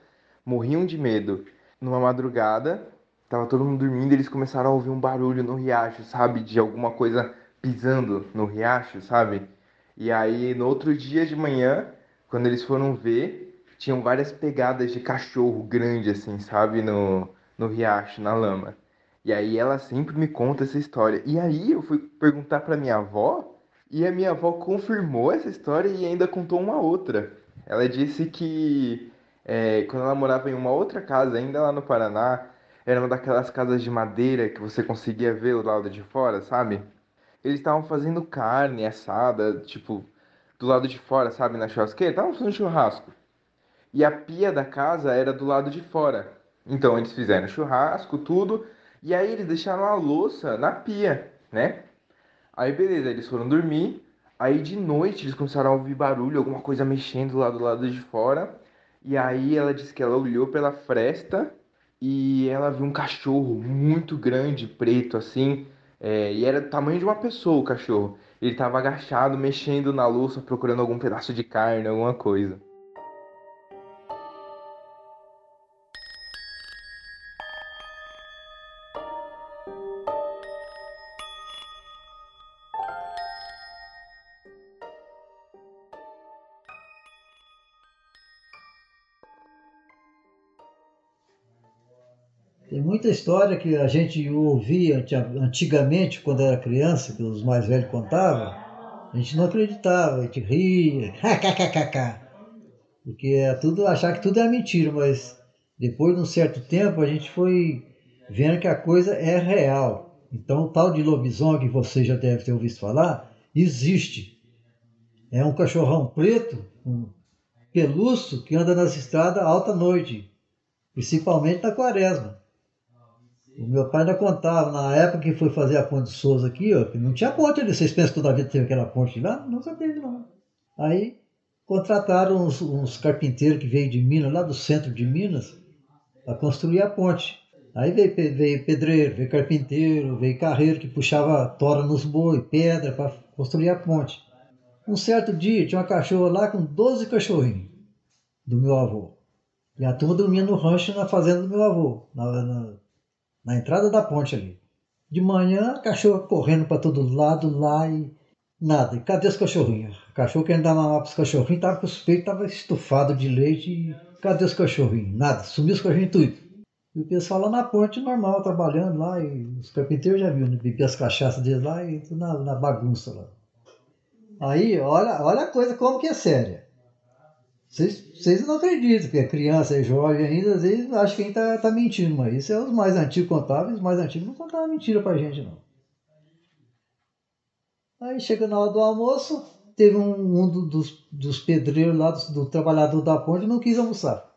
morriam de medo. Numa madrugada, tava todo mundo dormindo, eles começaram a ouvir um barulho no riacho, sabe, de alguma coisa pisando no riacho, sabe? E aí no outro dia de manhã, quando eles foram ver, tinham várias pegadas de cachorro grande assim, sabe, no no riacho, na lama. E aí ela sempre me conta essa história. E aí eu fui perguntar para minha avó e a minha avó confirmou essa história e ainda contou uma outra. Ela disse que é, quando ela morava em uma outra casa, ainda lá no Paraná, era uma daquelas casas de madeira que você conseguia ver o lado de fora, sabe? Eles estavam fazendo carne assada, tipo, do lado de fora, sabe, na churrasqueira. Estavam fazendo churrasco. E a pia da casa era do lado de fora. Então eles fizeram churrasco, tudo. E aí eles deixaram a louça na pia, né? Aí beleza, eles foram dormir. Aí de noite eles começaram a ouvir barulho, alguma coisa mexendo lá do lado de fora. E aí ela disse que ela olhou pela fresta e ela viu um cachorro muito grande, preto assim. É, e era do tamanho de uma pessoa o cachorro. Ele estava agachado, mexendo na louça, procurando algum pedaço de carne, alguma coisa. Muita história que a gente ouvia antigamente, quando era criança, que os mais velhos contavam, a gente não acreditava, a gente ria, kkkk. Porque é tudo, achar que tudo é mentira, mas depois de um certo tempo a gente foi vendo que a coisa é real. Então o tal de lobisomem que você já deve ter ouvido falar, existe. É um cachorrão preto, um pelúcio, que anda nas estradas alta noite, principalmente na quaresma. O meu pai ainda contava, na época que foi fazer a ponte de Souza aqui, ó, que não tinha ponte ali. Vocês pensam que toda vida teve aquela ponte lá? Nunca teve, não. Aí contrataram uns, uns carpinteiros que veio de Minas, lá do centro de Minas, para construir a ponte. Aí veio, veio pedreiro, veio carpinteiro, veio carreiro que puxava tora nos boi, pedra para construir a ponte. Um certo dia tinha uma cachorra lá com 12 cachorrinhos do meu avô. E a turma dormia no rancho na fazenda do meu avô, na, na, na entrada da ponte ali. De manhã, a cachorra correndo para todo lado lá e nada. E cadê os cachorrinhos? O cachorro querendo dar mamar para os cachorrinhos, estava com os peitos, estava estufado de leite. E cadê os cachorrinhos? Nada, sumiu os cachorrinhos tudo. E o pessoal lá na ponte, normal, trabalhando lá, e os carpinteiros já viram, né? bebia as cachaças deles lá e tudo na, na bagunça lá. Aí, olha, olha a coisa como que é séria. Vocês não acreditam, porque é criança, é jovem ainda, às vezes acha que quem está tá mentindo, mas isso é os mais antigos contáveis, os mais antigos não contavam mentira pra gente, não. Aí chega na hora do almoço, teve um, um dos, dos pedreiros lá, do, do trabalhador da ponte, não quis almoçar.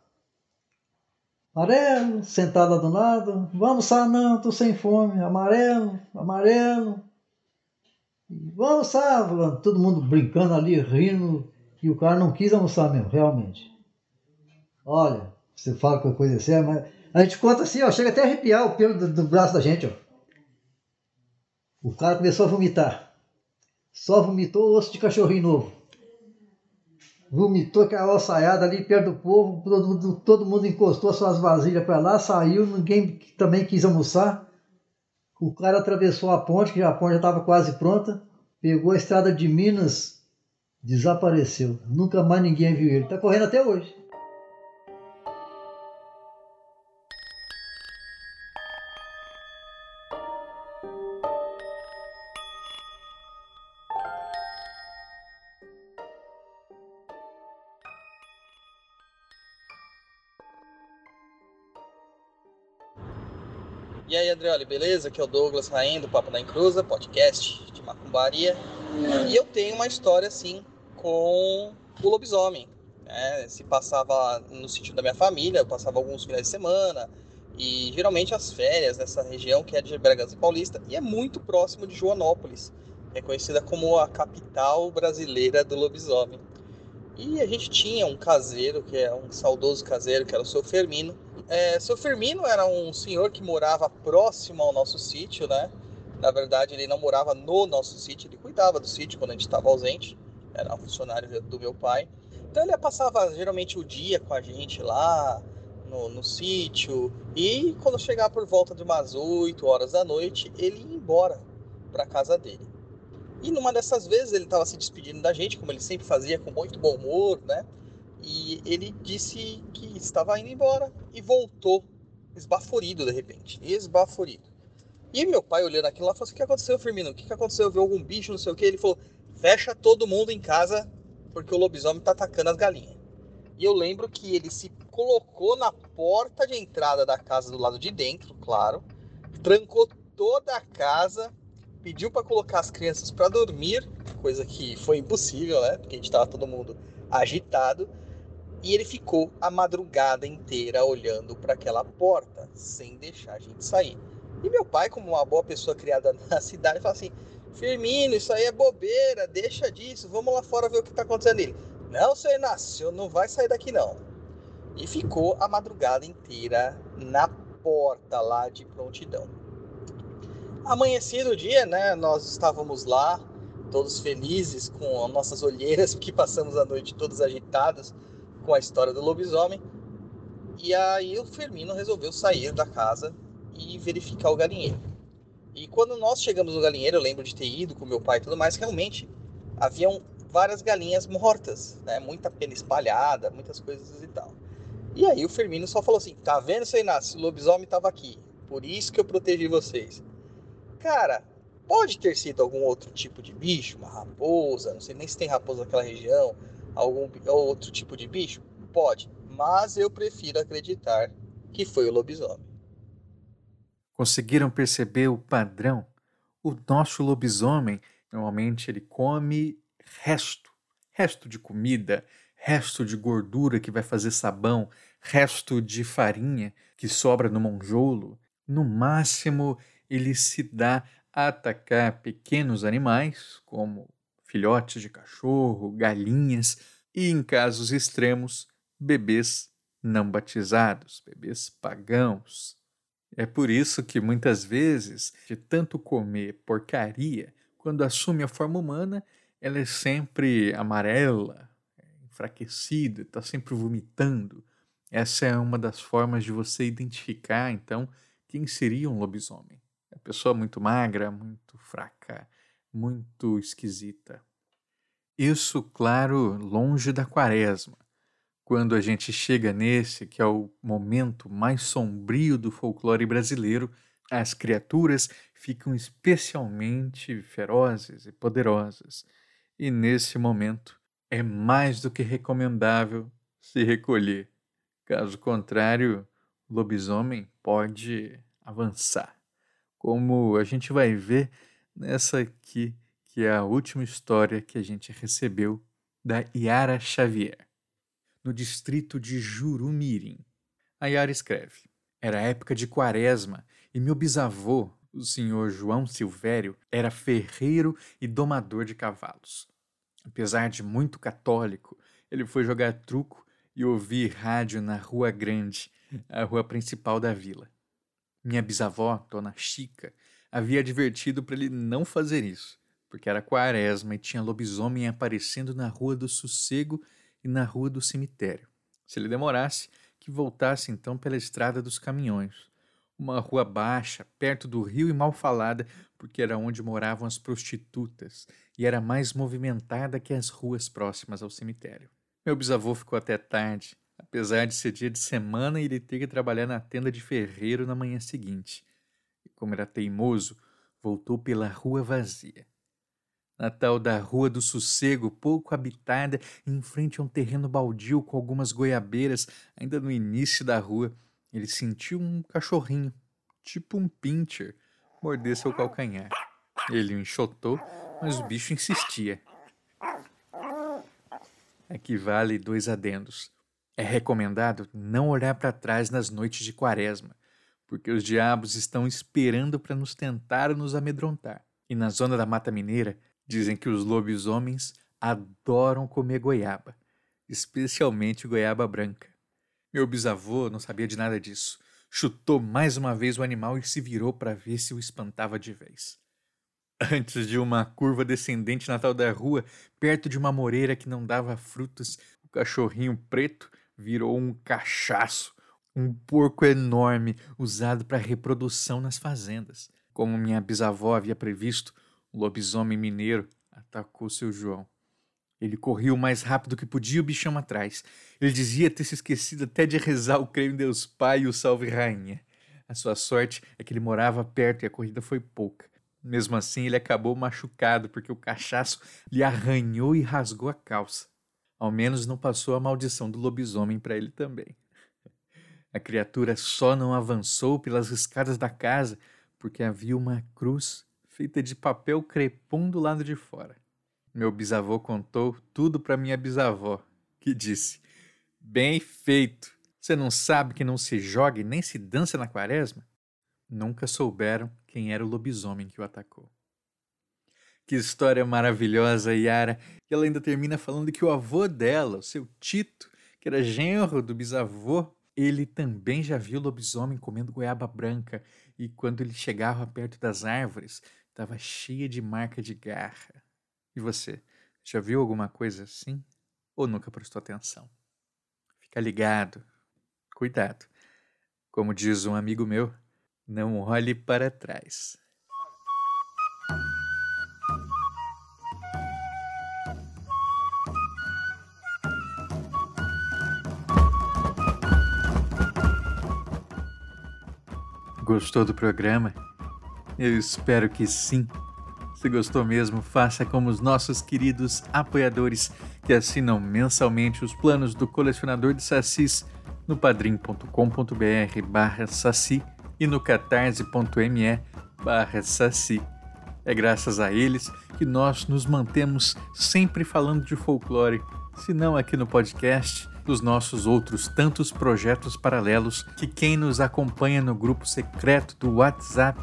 Amarelo, sentado lá do lado, vamos almoçar não, tô sem fome. Amarelo, amarelo. Vamos almoçar, todo mundo brincando ali, rindo, e o cara não quis almoçar mesmo, realmente. Olha, você fala que a coisa é séria, mas a gente conta assim, ó, chega até a arrepiar o pelo do, do braço da gente, ó. O cara começou a vomitar. Só vomitou osso de cachorrinho novo. Vomitou aquela alçaiada ali perto do povo, todo, todo mundo encostou suas vasilhas para lá, saiu, ninguém também quis almoçar. O cara atravessou a ponte, que a ponte já estava quase pronta, pegou a estrada de Minas, desapareceu. Nunca mais ninguém viu ele. Está correndo até hoje. E aí, Andreoli, beleza? Aqui é o Douglas Raim do Papo da Encruza, podcast de macumbaria. E eu tenho uma história, assim, com o lobisomem. né? Se passava no sítio da minha família, eu passava alguns finais de semana. E geralmente as férias nessa região que é de Bragança Paulista e é muito próximo de Joanópolis, é conhecida como a capital brasileira do lobisomem. E a gente tinha um caseiro, que é um saudoso caseiro, que era o seu Fermino. É, seu Firmino era um senhor que morava próximo ao nosso sítio, né? Na verdade, ele não morava no nosso sítio, ele cuidava do sítio quando a gente estava ausente. Era um funcionário do meu pai. Então ele passava geralmente o dia com a gente lá no, no sítio. E quando chegava por volta de umas 8 horas da noite, ele ia embora para casa dele. E numa dessas vezes ele estava se despedindo da gente, como ele sempre fazia, com muito bom humor, né? E ele disse que estava indo embora e voltou esbaforido de repente, esbaforido. E meu pai olhando aquilo lá falou assim: O que aconteceu, Firmino? O que aconteceu? Viu algum bicho, não sei o que? Ele falou: Fecha todo mundo em casa porque o lobisomem tá atacando as galinhas. E eu lembro que ele se colocou na porta de entrada da casa do lado de dentro, claro, trancou toda a casa, pediu para colocar as crianças para dormir, coisa que foi impossível, né? Porque a gente tava todo mundo agitado. E ele ficou a madrugada inteira olhando para aquela porta, sem deixar a gente sair. E meu pai, como uma boa pessoa criada na cidade, fala assim: Firmino, isso aí é bobeira, deixa disso, vamos lá fora ver o que está acontecendo. Ele: Não, seu Inácio, não vai sair daqui não. E ficou a madrugada inteira na porta lá de prontidão. Amanhecido o dia, né? Nós estávamos lá, todos felizes com as nossas olheiras, porque passamos a noite todos agitados com a história do lobisomem. E aí o Firmino resolveu sair da casa e verificar o galinheiro. E quando nós chegamos no galinheiro, eu lembro de ter ido com meu pai e tudo mais, realmente haviam várias galinhas mortas, né? Muita pena espalhada, muitas coisas e tal. E aí o Firmino só falou assim: "Tá vendo, seu Inácio? O lobisomem estava aqui. Por isso que eu protegi vocês." Cara, pode ter sido algum outro tipo de bicho, uma raposa, não sei nem se tem raposa naquela região, algum outro tipo de bicho? Pode, mas eu prefiro acreditar que foi o lobisomem. Conseguiram perceber o padrão? O nosso lobisomem, normalmente ele come resto, resto de comida, resto de gordura que vai fazer sabão, resto de farinha que sobra no monjolo. No máximo, ele se dá a atacar pequenos animais, como filhotes de cachorro, galinhas e, em casos extremos, bebês não batizados, bebês pagãos. É por isso que muitas vezes, de tanto comer porcaria, quando assume a forma humana, ela é sempre amarela, enfraquecida, está sempre vomitando. Essa é uma das formas de você identificar, então, quem seria um lobisomem. A pessoa muito magra, muito fraca, muito esquisita. Isso, claro, longe da quaresma. Quando a gente chega nesse, que é o momento mais sombrio do folclore brasileiro, as criaturas ficam especialmente ferozes e poderosas. E nesse momento é mais do que recomendável se recolher. Caso contrário, o lobisomem pode avançar. Como a gente vai ver nessa aqui, que é a última história que a gente recebeu da Yara Xavier, no distrito de Jurumirim. A Yara escreve: Era época de quaresma e meu bisavô, o senhor João Silvério, era ferreiro e domador de cavalos. Apesar de muito católico, ele foi jogar truco e ouvir rádio na Rua Grande, a rua principal da vila. Minha bisavó, Dona Chica, havia advertido para ele não fazer isso, porque era quaresma e tinha lobisomem aparecendo na Rua do Sossego e na Rua do Cemitério. Se ele demorasse, que voltasse então pela Estrada dos Caminhões, uma rua baixa, perto do rio e mal falada, porque era onde moravam as prostitutas e era mais movimentada que as ruas próximas ao cemitério. Meu bisavô ficou até tarde, apesar de ser dia de semana e ele ter que trabalhar na tenda de ferreiro na manhã seguinte. E como era teimoso, voltou pela rua vazia. Na tal da Rua do Sossego, pouco habitada, em frente a um terreno baldio com algumas goiabeiras, ainda no início da rua, ele sentiu um cachorrinho, tipo um pincher, morder seu calcanhar. Ele o enxotou, mas o bicho insistia. Aqui vale dois adendos. É recomendado não olhar para trás nas noites de quaresma, porque os diabos estão esperando para nos tentar nos amedrontar. E na zona da Mata Mineira, dizem que os lobisomens adoram comer goiaba, especialmente goiaba branca. Meu bisavô não sabia de nada disso. Chutou mais uma vez o animal e se virou para ver se o espantava de vez. Antes de uma curva descendente na tal da rua, perto de uma moreira que não dava frutos, o cachorrinho preto virou um cachaço, um porco enorme usado para reprodução nas fazendas. Como minha bisavó havia previsto, o lobisomem mineiro atacou seu João. Ele corria o mais rápido que podia o bichão atrás. Ele dizia ter se esquecido até de rezar o creio Deus Pai e o Salve Rainha. A sua sorte é que ele morava perto e a corrida foi pouca. Mesmo assim, ele acabou machucado porque o cachaço lhe arranhou e rasgou a calça. Ao menos não passou a maldição do lobisomem para ele também. A criatura só não avançou pelas escadas da casa porque havia uma cruz feita de papel crepom do lado de fora. Meu bisavô contou tudo para minha bisavó, que disse: Bem feito! Você não sabe que não se joga e nem se dança na quaresma? Nunca souberam quem era o lobisomem que o atacou. Que história maravilhosa, Yara! E ela ainda termina falando que o avô dela, o seu Tito, que era genro do bisavô, ele também já viu lobisomem comendo goiaba branca e quando ele chegava perto das árvores, estava cheia de marca de garra. E você, já viu alguma coisa assim? Ou nunca prestou atenção? Fica ligado, cuidado. Como diz um amigo meu, não olhe para trás. Gostou do programa? Eu espero que sim. Se gostou mesmo, faça como os nossos queridos apoiadores que assinam mensalmente os planos do colecionador de sacis no padrim.com.br barra saci e no catarse.me barra saci. É graças a eles que nós nos mantemos sempre falando de folclore, se não aqui no podcast, dos nossos outros tantos projetos paralelos que quem nos acompanha no grupo secreto do WhatsApp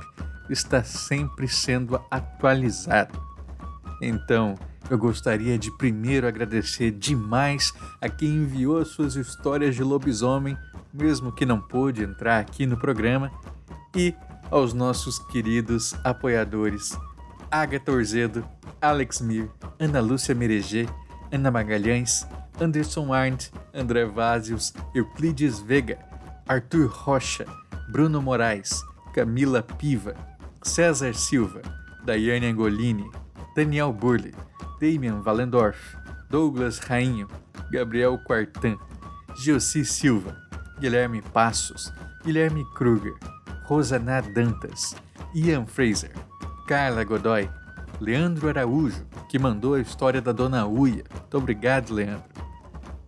está sempre sendo atualizado. Então, eu gostaria de primeiro agradecer demais a quem enviou suas histórias de lobisomem, mesmo que não pôde entrar aqui no programa, e aos nossos queridos apoiadores Agatha Orzedo, Alex Mir, Ana Lúcia Mereger, Ana Magalhães, Anderson Arndt, André Vazios, Euclides Vega, Arthur Rocha, Bruno Moraes, Camila Piva, César Silva, Daiane Angolini, Daniel Burley, Damian Valendorf, Douglas Rainho, Gabriel Quartan, Gilci Silva, Guilherme Passos, Guilherme Kruger, Rosana Dantas, Ian Fraser, Carla Godoy, Leandro Araújo, que mandou a história da Dona Uia. Muito obrigado, Leandro.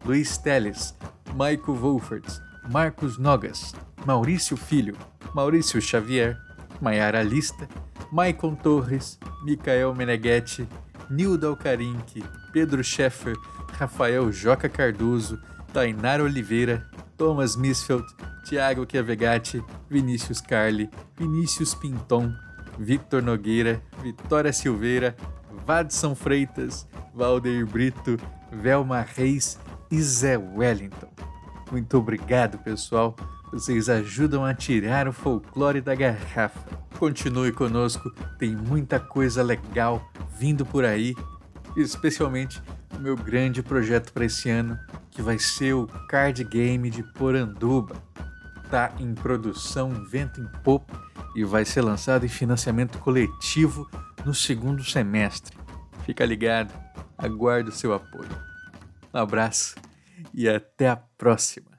Luiz Teles, Michael Wolferts, Marcos Nogas, Maurício Filho, Maurício Xavier, Maiara Lista, Maicon Torres, Micael Meneghetti, Nildo Alcarinque, Pedro Scheffer, Rafael Joca Cardoso, Tainara Oliveira, Thomas Misfeld, Thiago Chiavegatti, Vinícius Carli, Vinícius Pinton, Victor Nogueira, Vitória Silveira, Vadson Freitas, Valdeir Brito, Velma Reis e Zé Wellington. Muito obrigado, pessoal. Vocês ajudam a tirar o folclore da garrafa. Continue conosco, tem muita coisa legal vindo por aí, especialmente o meu grande projeto para esse ano, que vai ser o card game de Poranduba. Tá em produção vento em popa e vai ser lançado em financiamento coletivo no segundo semestre. Fica ligado, aguardo seu apoio. Um abraço e até a próxima.